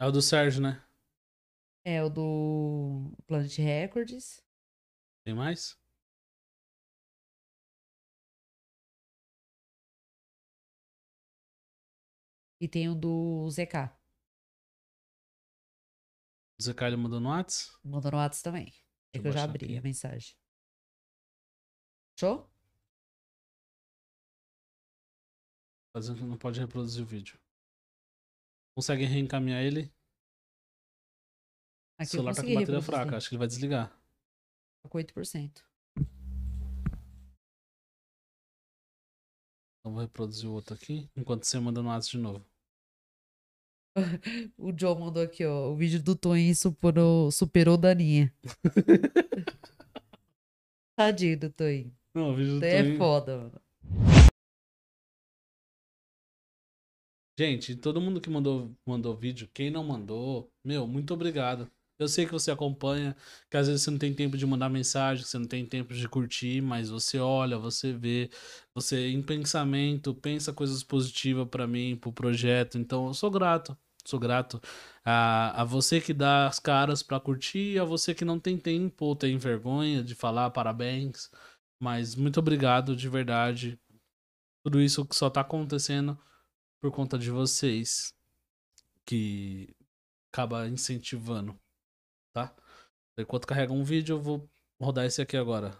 É o do Sérgio, né? É o do Planet Records. Tem mais? E tem o do ZK. O ZK ele mandou no Whats? Mandou no Whats também. É que eu já abri aqui. a mensagem. Show? Fazendo que não pode reproduzir o vídeo. Consegue reencaminhar ele? Aqui o celular tá com bateria reproduzir. fraca, acho que ele vai desligar. Tá com 8%. Então vou reproduzir o outro aqui, enquanto você manda no WhatsApp de novo. o Joe mandou aqui, ó. O vídeo do Toninho superou, superou Daninha. Tadinho do Toninho. Não, o vídeo do é foda, mano. Gente, todo mundo que mandou, mandou vídeo, quem não mandou, meu, muito obrigado. Eu sei que você acompanha, que às vezes você não tem tempo de mandar mensagem, você não tem tempo de curtir, mas você olha, você vê, você em pensamento pensa coisas positivas para mim, pro projeto. Então eu sou grato, sou grato a, a você que dá as caras para curtir, a você que não tem tempo ou tem vergonha de falar parabéns. Mas muito obrigado de verdade. Tudo isso que só tá acontecendo por conta de vocês que acaba incentivando tá? Enquanto carrega um vídeo, eu vou rodar esse aqui agora.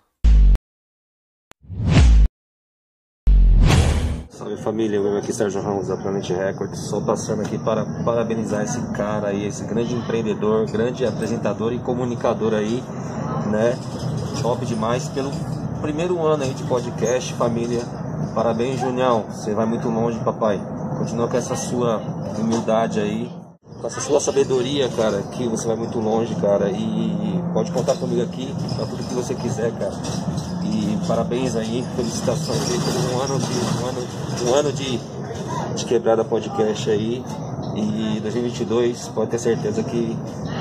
Salve família, eu aqui Sérgio Ramos da Planet Records, só passando aqui para parabenizar esse cara aí, esse grande empreendedor, grande apresentador e comunicador aí, né? Top demais pelo primeiro ano aí de podcast, família. Parabéns, Junião, você vai muito longe, papai. Continua com essa sua humildade aí com essa sua sabedoria, cara, que você vai muito longe, cara. E pode contar comigo aqui para tudo que você quiser, cara. E parabéns aí, felicitações aí por um ano de um ano, um ano de, de quebrada podcast aí. E 2022 pode ter certeza que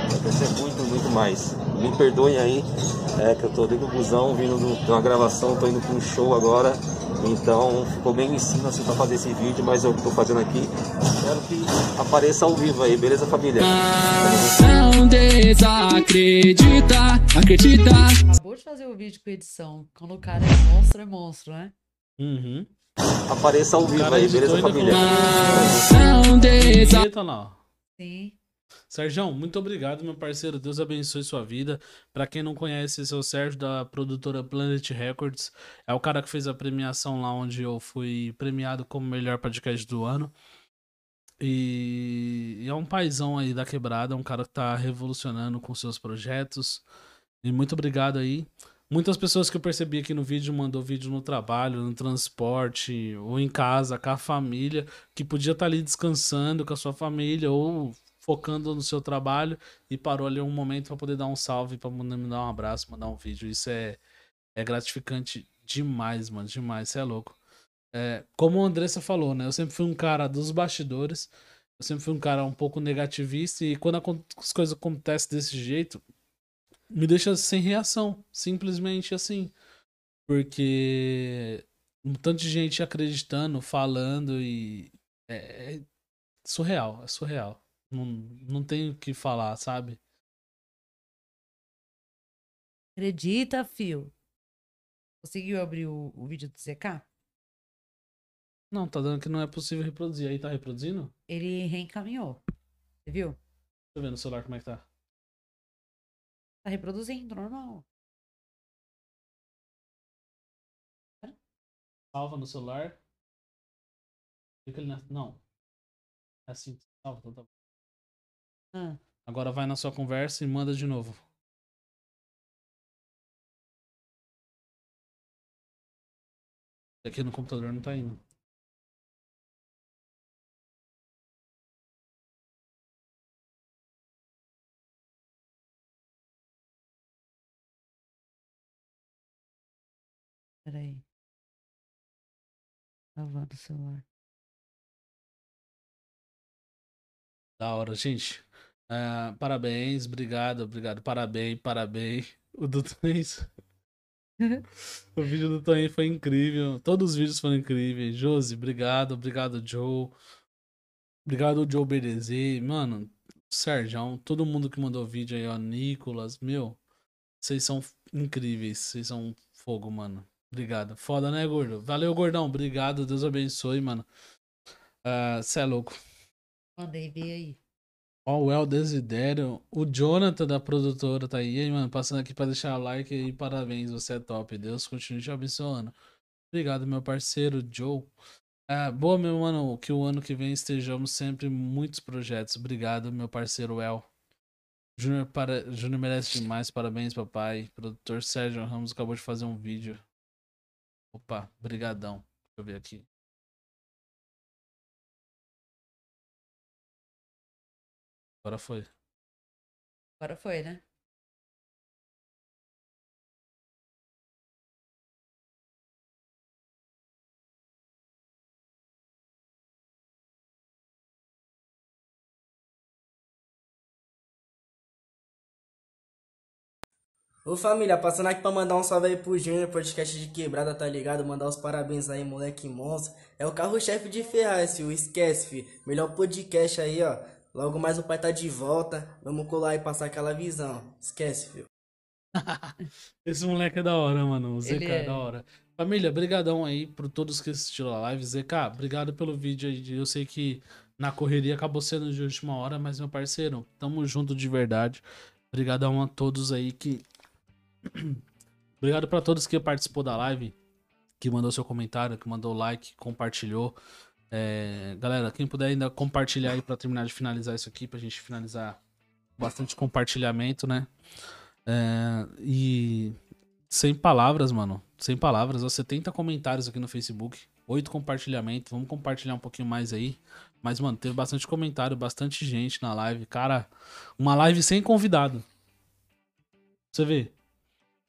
vai crescer muito, muito mais. Me perdoem aí, é que eu tô dentro do busão, vindo de uma gravação, tô indo para um show agora. Então ficou bem em cima assim para fazer esse vídeo, mas eu tô fazendo aqui. Espero que apareça ao vivo aí, beleza família? Não desacredita, acredita. Acabou de fazer o vídeo com edição. Quando o cara é monstro, é monstro, né? Uhum. Apareça ao vivo aí, beleza família? Não desacredita. Sim. Sérgio, muito obrigado, meu parceiro. Deus abençoe sua vida. Para quem não conhece, esse é o Sérgio da produtora Planet Records. É o cara que fez a premiação lá onde eu fui premiado como melhor podcast do ano. E é um paizão aí da quebrada, um cara que tá revolucionando com seus projetos. E muito obrigado aí. Muitas pessoas que eu percebi aqui no vídeo mandou vídeo no trabalho, no transporte, ou em casa, com a família, que podia estar tá ali descansando com a sua família, ou focando no seu trabalho e parou ali um momento para poder dar um salve, para me dar um abraço, mandar um vídeo. Isso é, é gratificante demais, mano, demais. Você é louco. É, como a Andressa falou, né? Eu sempre fui um cara dos bastidores. Eu sempre fui um cara um pouco negativista. E quando as coisas acontecem desse jeito, me deixa sem reação. Simplesmente assim. Porque um tanto de gente acreditando, falando e. É, é surreal, é surreal. Não, não tenho o que falar, sabe? Acredita, fio. Conseguiu abrir o, o vídeo do ZK? Não, tá dando que não é possível reproduzir. Aí tá reproduzindo? Ele reencaminhou. Você viu? Deixa eu ver no celular como é que tá. Tá reproduzindo, normal. Salva no celular. Clica ali na... Não. É assim. Salva, então tá bom. Ah. Agora vai na sua conversa e manda de novo. Aqui no computador não tá indo. Peraí. Salvando o celular. Da hora, gente. Ah, parabéns, obrigado, obrigado. Parabéns, parabéns. O do Twins. o vídeo do Toninho foi incrível. Todos os vídeos foram incríveis. Josi, obrigado. Obrigado, Joe. Obrigado, Joe BDZ. Mano, Sérgio, todo mundo que mandou vídeo aí, ó. Nicolas, meu. Vocês são incríveis. Vocês são fogo, mano. Obrigado. Foda, né, gordo? Valeu, gordão. Obrigado. Deus abençoe, mano. Você é louco. Mandei ver aí. O El Desidério. O Jonathan da produtora tá aí, mano. Passando aqui pra deixar like e parabéns. Você é top. Deus continue te abençoando. Obrigado, meu parceiro Joe. Ah, boa, meu mano. Que o ano que vem estejamos sempre em muitos projetos. Obrigado, meu parceiro El. Júnior para... Júnior merece demais. Parabéns, papai. Produtor Sérgio Ramos acabou de fazer um vídeo. Opa, brigadão. Deixa eu ver aqui. Agora foi. Agora foi, né? Ô família, passando aqui pra mandar um salve aí pro Júnior, podcast de quebrada, tá ligado? Mandar os parabéns aí, moleque monstro. É o carro-chefe de Ferraz, filho. Esquece, filho. Melhor podcast aí, ó. Logo mais o pai tá de volta. Vamos colar e passar aquela visão. Esquece, filho. Esse moleque é da hora, mano. O ZK é é. da hora. Família, brigadão aí por todos que assistiram a live. ZK, obrigado pelo vídeo aí. Eu sei que na correria acabou sendo de última hora, mas meu parceiro, tamo junto de verdade. Obrigadão a todos aí que... Obrigado pra todos que participou da live, que mandou seu comentário, que mandou like, compartilhou. É, galera, quem puder ainda compartilhar aí pra terminar de finalizar isso aqui, pra gente finalizar bastante compartilhamento, né? É, e sem palavras, mano. Sem palavras. Ó, 70 comentários aqui no Facebook. 8 compartilhamentos. Vamos compartilhar um pouquinho mais aí. Mas, mano, teve bastante comentário, bastante gente na live. Cara, uma live sem convidado. Você vê?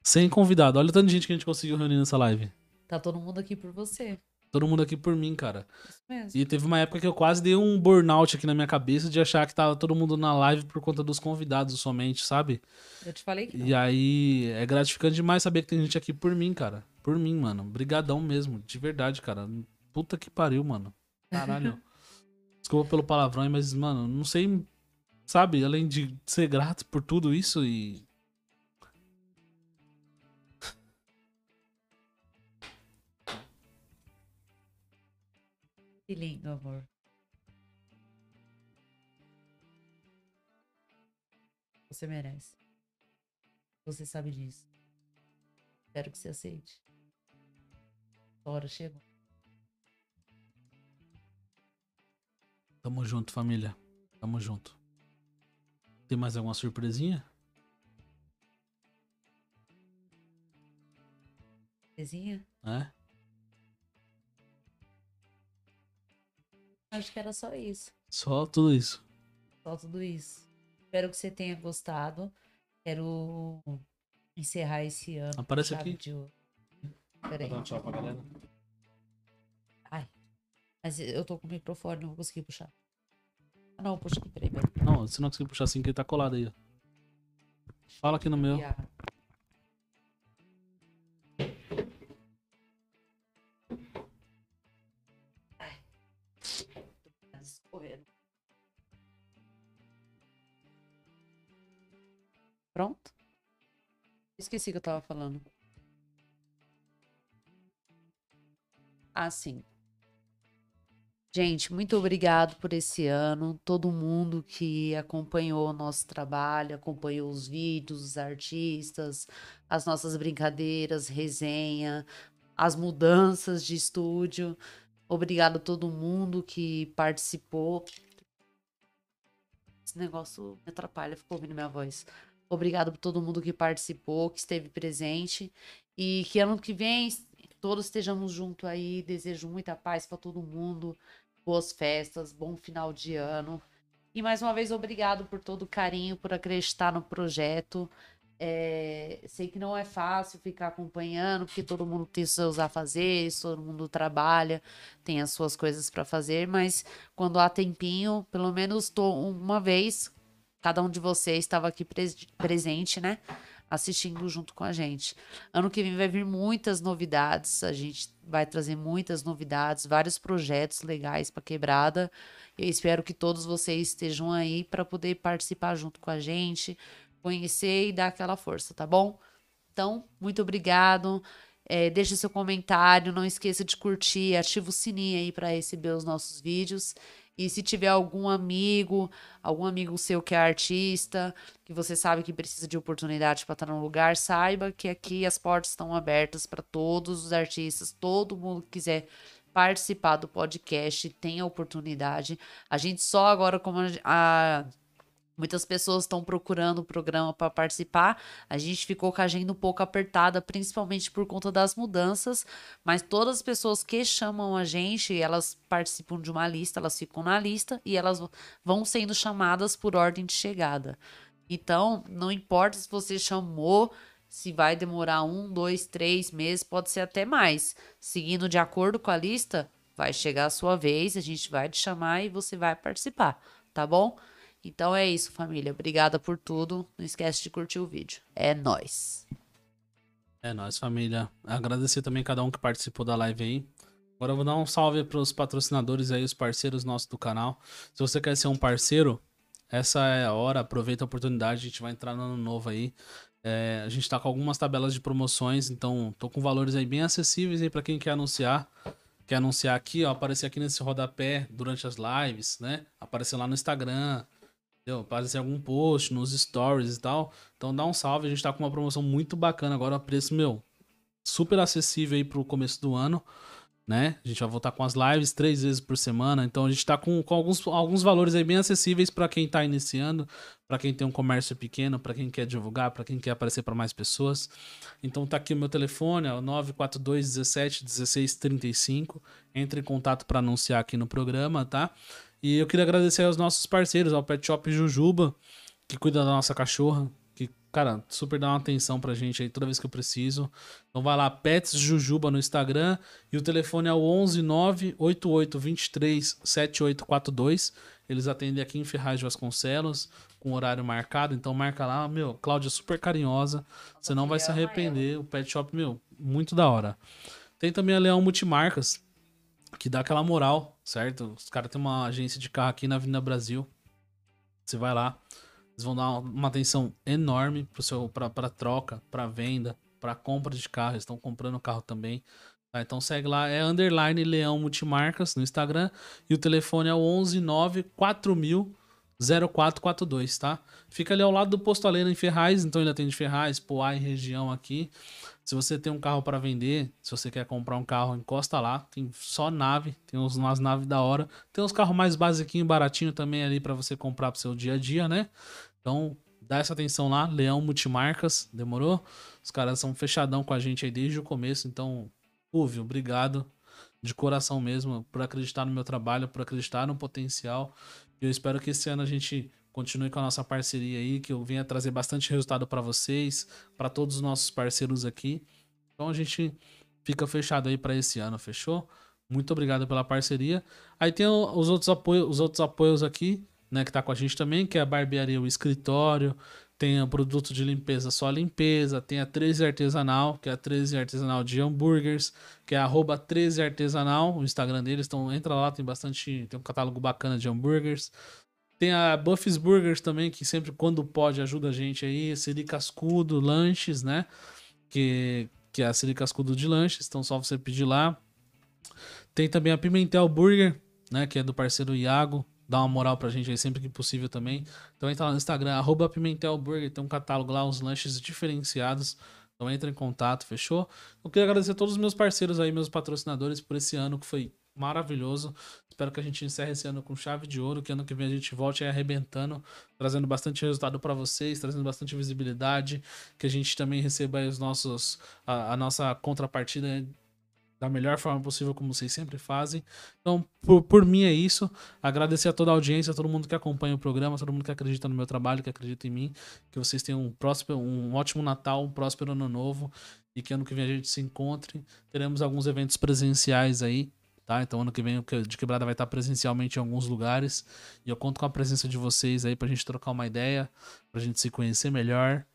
Sem convidado. Olha o tanto de gente que a gente conseguiu reunir nessa live. Tá todo mundo aqui por você. Todo mundo aqui por mim, cara. Isso mesmo. E teve uma época que eu quase dei um burnout aqui na minha cabeça de achar que tava todo mundo na live por conta dos convidados somente, sabe? Eu te falei que não. E aí é gratificante demais saber que tem gente aqui por mim, cara. Por mim, mano. Brigadão mesmo, de verdade, cara. Puta que pariu, mano. Caralho. Desculpa pelo palavrão, mas, mano, não sei, sabe, além de ser grato por tudo isso e Que lindo, amor. Você merece. Você sabe disso. Espero que você aceite. A hora chegou. Tamo junto, família. Tamo junto. Tem mais alguma surpresinha? Bezinha? É? Acho que era só isso. Só tudo isso. Só tudo isso. Espero que você tenha gostado. Quero encerrar esse ano. Aparece aqui. de ouro. Vou Peraí. dar um tchau pra galera. Mas eu tô com o microfone, não vou conseguir puxar. Ah, não, puxa aqui, peraí, peraí. Não, se não conseguir puxar assim, que ele tá colado aí, ó. Fala aqui no meu. Escorrendo. Esqueci que eu tava falando. Ah, sim. Gente, muito obrigado por esse ano. Todo mundo que acompanhou o nosso trabalho, acompanhou os vídeos, os artistas, as nossas brincadeiras, resenha, as mudanças de estúdio. Obrigado a todo mundo que participou. Esse negócio me atrapalha, ficou ouvindo minha voz. Obrigado por todo mundo que participou, que esteve presente. E que ano que vem todos estejamos juntos aí. Desejo muita paz para todo mundo. Boas festas, bom final de ano. E mais uma vez, obrigado por todo o carinho, por acreditar no projeto. É, sei que não é fácil ficar acompanhando, porque todo mundo tem seus afazeres, todo mundo trabalha, tem as suas coisas para fazer, mas quando há tempinho, pelo menos tô uma vez, cada um de vocês estava aqui pres presente, né? Assistindo junto com a gente. Ano que vem vai vir muitas novidades, a gente vai trazer muitas novidades, vários projetos legais para quebrada. Eu espero que todos vocês estejam aí para poder participar junto com a gente, conhecer e dar aquela força, tá bom? Então, muito obrigado. É, deixe seu comentário, não esqueça de curtir, ativa o sininho aí para receber os nossos vídeos. E se tiver algum amigo, algum amigo seu que é artista, que você sabe que precisa de oportunidade para estar no lugar, saiba que aqui as portas estão abertas para todos os artistas, todo mundo que quiser participar do podcast tem a oportunidade. A gente só agora, como a Muitas pessoas estão procurando o programa para participar. A gente ficou com a agenda um pouco apertada, principalmente por conta das mudanças. Mas todas as pessoas que chamam a gente, elas participam de uma lista, elas ficam na lista e elas vão sendo chamadas por ordem de chegada. Então, não importa se você chamou, se vai demorar um, dois, três meses, pode ser até mais. Seguindo de acordo com a lista, vai chegar a sua vez, a gente vai te chamar e você vai participar, tá bom? Então é isso, família. Obrigada por tudo. Não esquece de curtir o vídeo. É nós. É nós, família. Agradecer também cada um que participou da live aí. Agora eu vou dar um salve para os patrocinadores aí, os parceiros nossos do canal. Se você quer ser um parceiro, essa é a hora, aproveita a oportunidade, a gente vai entrar no ano novo aí. É, a gente tá com algumas tabelas de promoções, então tô com valores aí bem acessíveis aí para quem quer anunciar. Quer anunciar aqui, ó, aparecer aqui nesse rodapé durante as lives, né? Aparecer lá no Instagram, Entendeu? Aparecer algum post nos stories e tal. Então dá um salve. A gente tá com uma promoção muito bacana agora. Preço, meu, super acessível aí pro começo do ano. Né? A gente vai voltar com as lives três vezes por semana. Então a gente tá com, com alguns, alguns valores aí bem acessíveis para quem tá iniciando, para quem tem um comércio pequeno, para quem quer divulgar, para quem quer aparecer para mais pessoas. Então tá aqui o meu telefone, é o 942 17 16 35. Entre em contato para anunciar aqui no programa, tá? E eu queria agradecer aos nossos parceiros, ao Pet Shop Jujuba, que cuida da nossa cachorra, que, cara, super dá uma atenção pra gente aí toda vez que eu preciso. Então vai lá, Pets Jujuba no Instagram, e o telefone é o 11 98823 7842. Eles atendem aqui em Ferraz de Vasconcelos, com horário marcado, então marca lá, meu, Cláudia é super carinhosa, você não vai se arrepender, o Pet Shop, meu, muito da hora. Tem também a Leão Multimarcas, que dá aquela moral, certo? Os caras têm uma agência de carro aqui na Avenida Brasil. Você vai lá, eles vão dar uma atenção enorme pro seu, pra troca, pra venda, pra compra de carro. Eles estão comprando carro também. Tá? Então segue lá, é underline Leão Multimarcas no Instagram. E o telefone é o 119 4000 0442, tá? Fica ali ao lado do Posto Alena em Ferraz, então ele atende Ferraz, Poá e região aqui. Se você tem um carro para vender, se você quer comprar um carro, encosta lá. Tem só nave, tem umas naves da hora. Tem uns carros mais basiquinho, baratinho também ali para você comprar pro seu dia a dia, né? Então, dá essa atenção lá, Leão Multimarcas, demorou? Os caras são fechadão com a gente aí desde o começo, então, Púvio, obrigado de coração mesmo por acreditar no meu trabalho, por acreditar no potencial. Eu espero que esse ano a gente continue com a nossa parceria aí, que eu venha trazer bastante resultado para vocês, para todos os nossos parceiros aqui. Então a gente fica fechado aí para esse ano, fechou? Muito obrigado pela parceria. Aí tem os outros apoios, os outros apoios aqui, né, que tá com a gente também, que é a barbearia, o escritório, tem o produto de limpeza só limpeza, tem a 13 artesanal, que é a 13 artesanal de hambúrgueres, que é arroba 13 artesanal, o Instagram deles, então entra lá, tem bastante, tem um catálogo bacana de hambúrgueres. Tem a Buffy's Burgers também, que sempre quando pode ajuda a gente aí, Siri Cascudo, lanches, né? Que, que é a Siri Cascudo de lanches, então só você pedir lá. Tem também a Pimentel Burger, né? Que é do parceiro Iago. Dá uma moral pra gente aí sempre que possível também. Então entra lá no Instagram, arroba tem um catálogo lá, uns lanches diferenciados. Então entra em contato, fechou? Eu queria agradecer a todos os meus parceiros aí, meus patrocinadores por esse ano que foi maravilhoso. Espero que a gente encerre esse ano com chave de ouro, que ano que vem a gente volte aí arrebentando, trazendo bastante resultado para vocês, trazendo bastante visibilidade, que a gente também receba os nossos a, a nossa contrapartida da melhor forma possível, como vocês sempre fazem. Então, por, por mim é isso. Agradecer a toda a audiência, a todo mundo que acompanha o programa, a todo mundo que acredita no meu trabalho, que acredita em mim. Que vocês tenham um próspero, um ótimo Natal, um próspero ano novo. E que ano que vem a gente se encontre. Teremos alguns eventos presenciais aí. Tá? Então, ano que vem o de quebrada vai estar presencialmente em alguns lugares. E eu conto com a presença de vocês aí pra gente trocar uma ideia, pra gente se conhecer melhor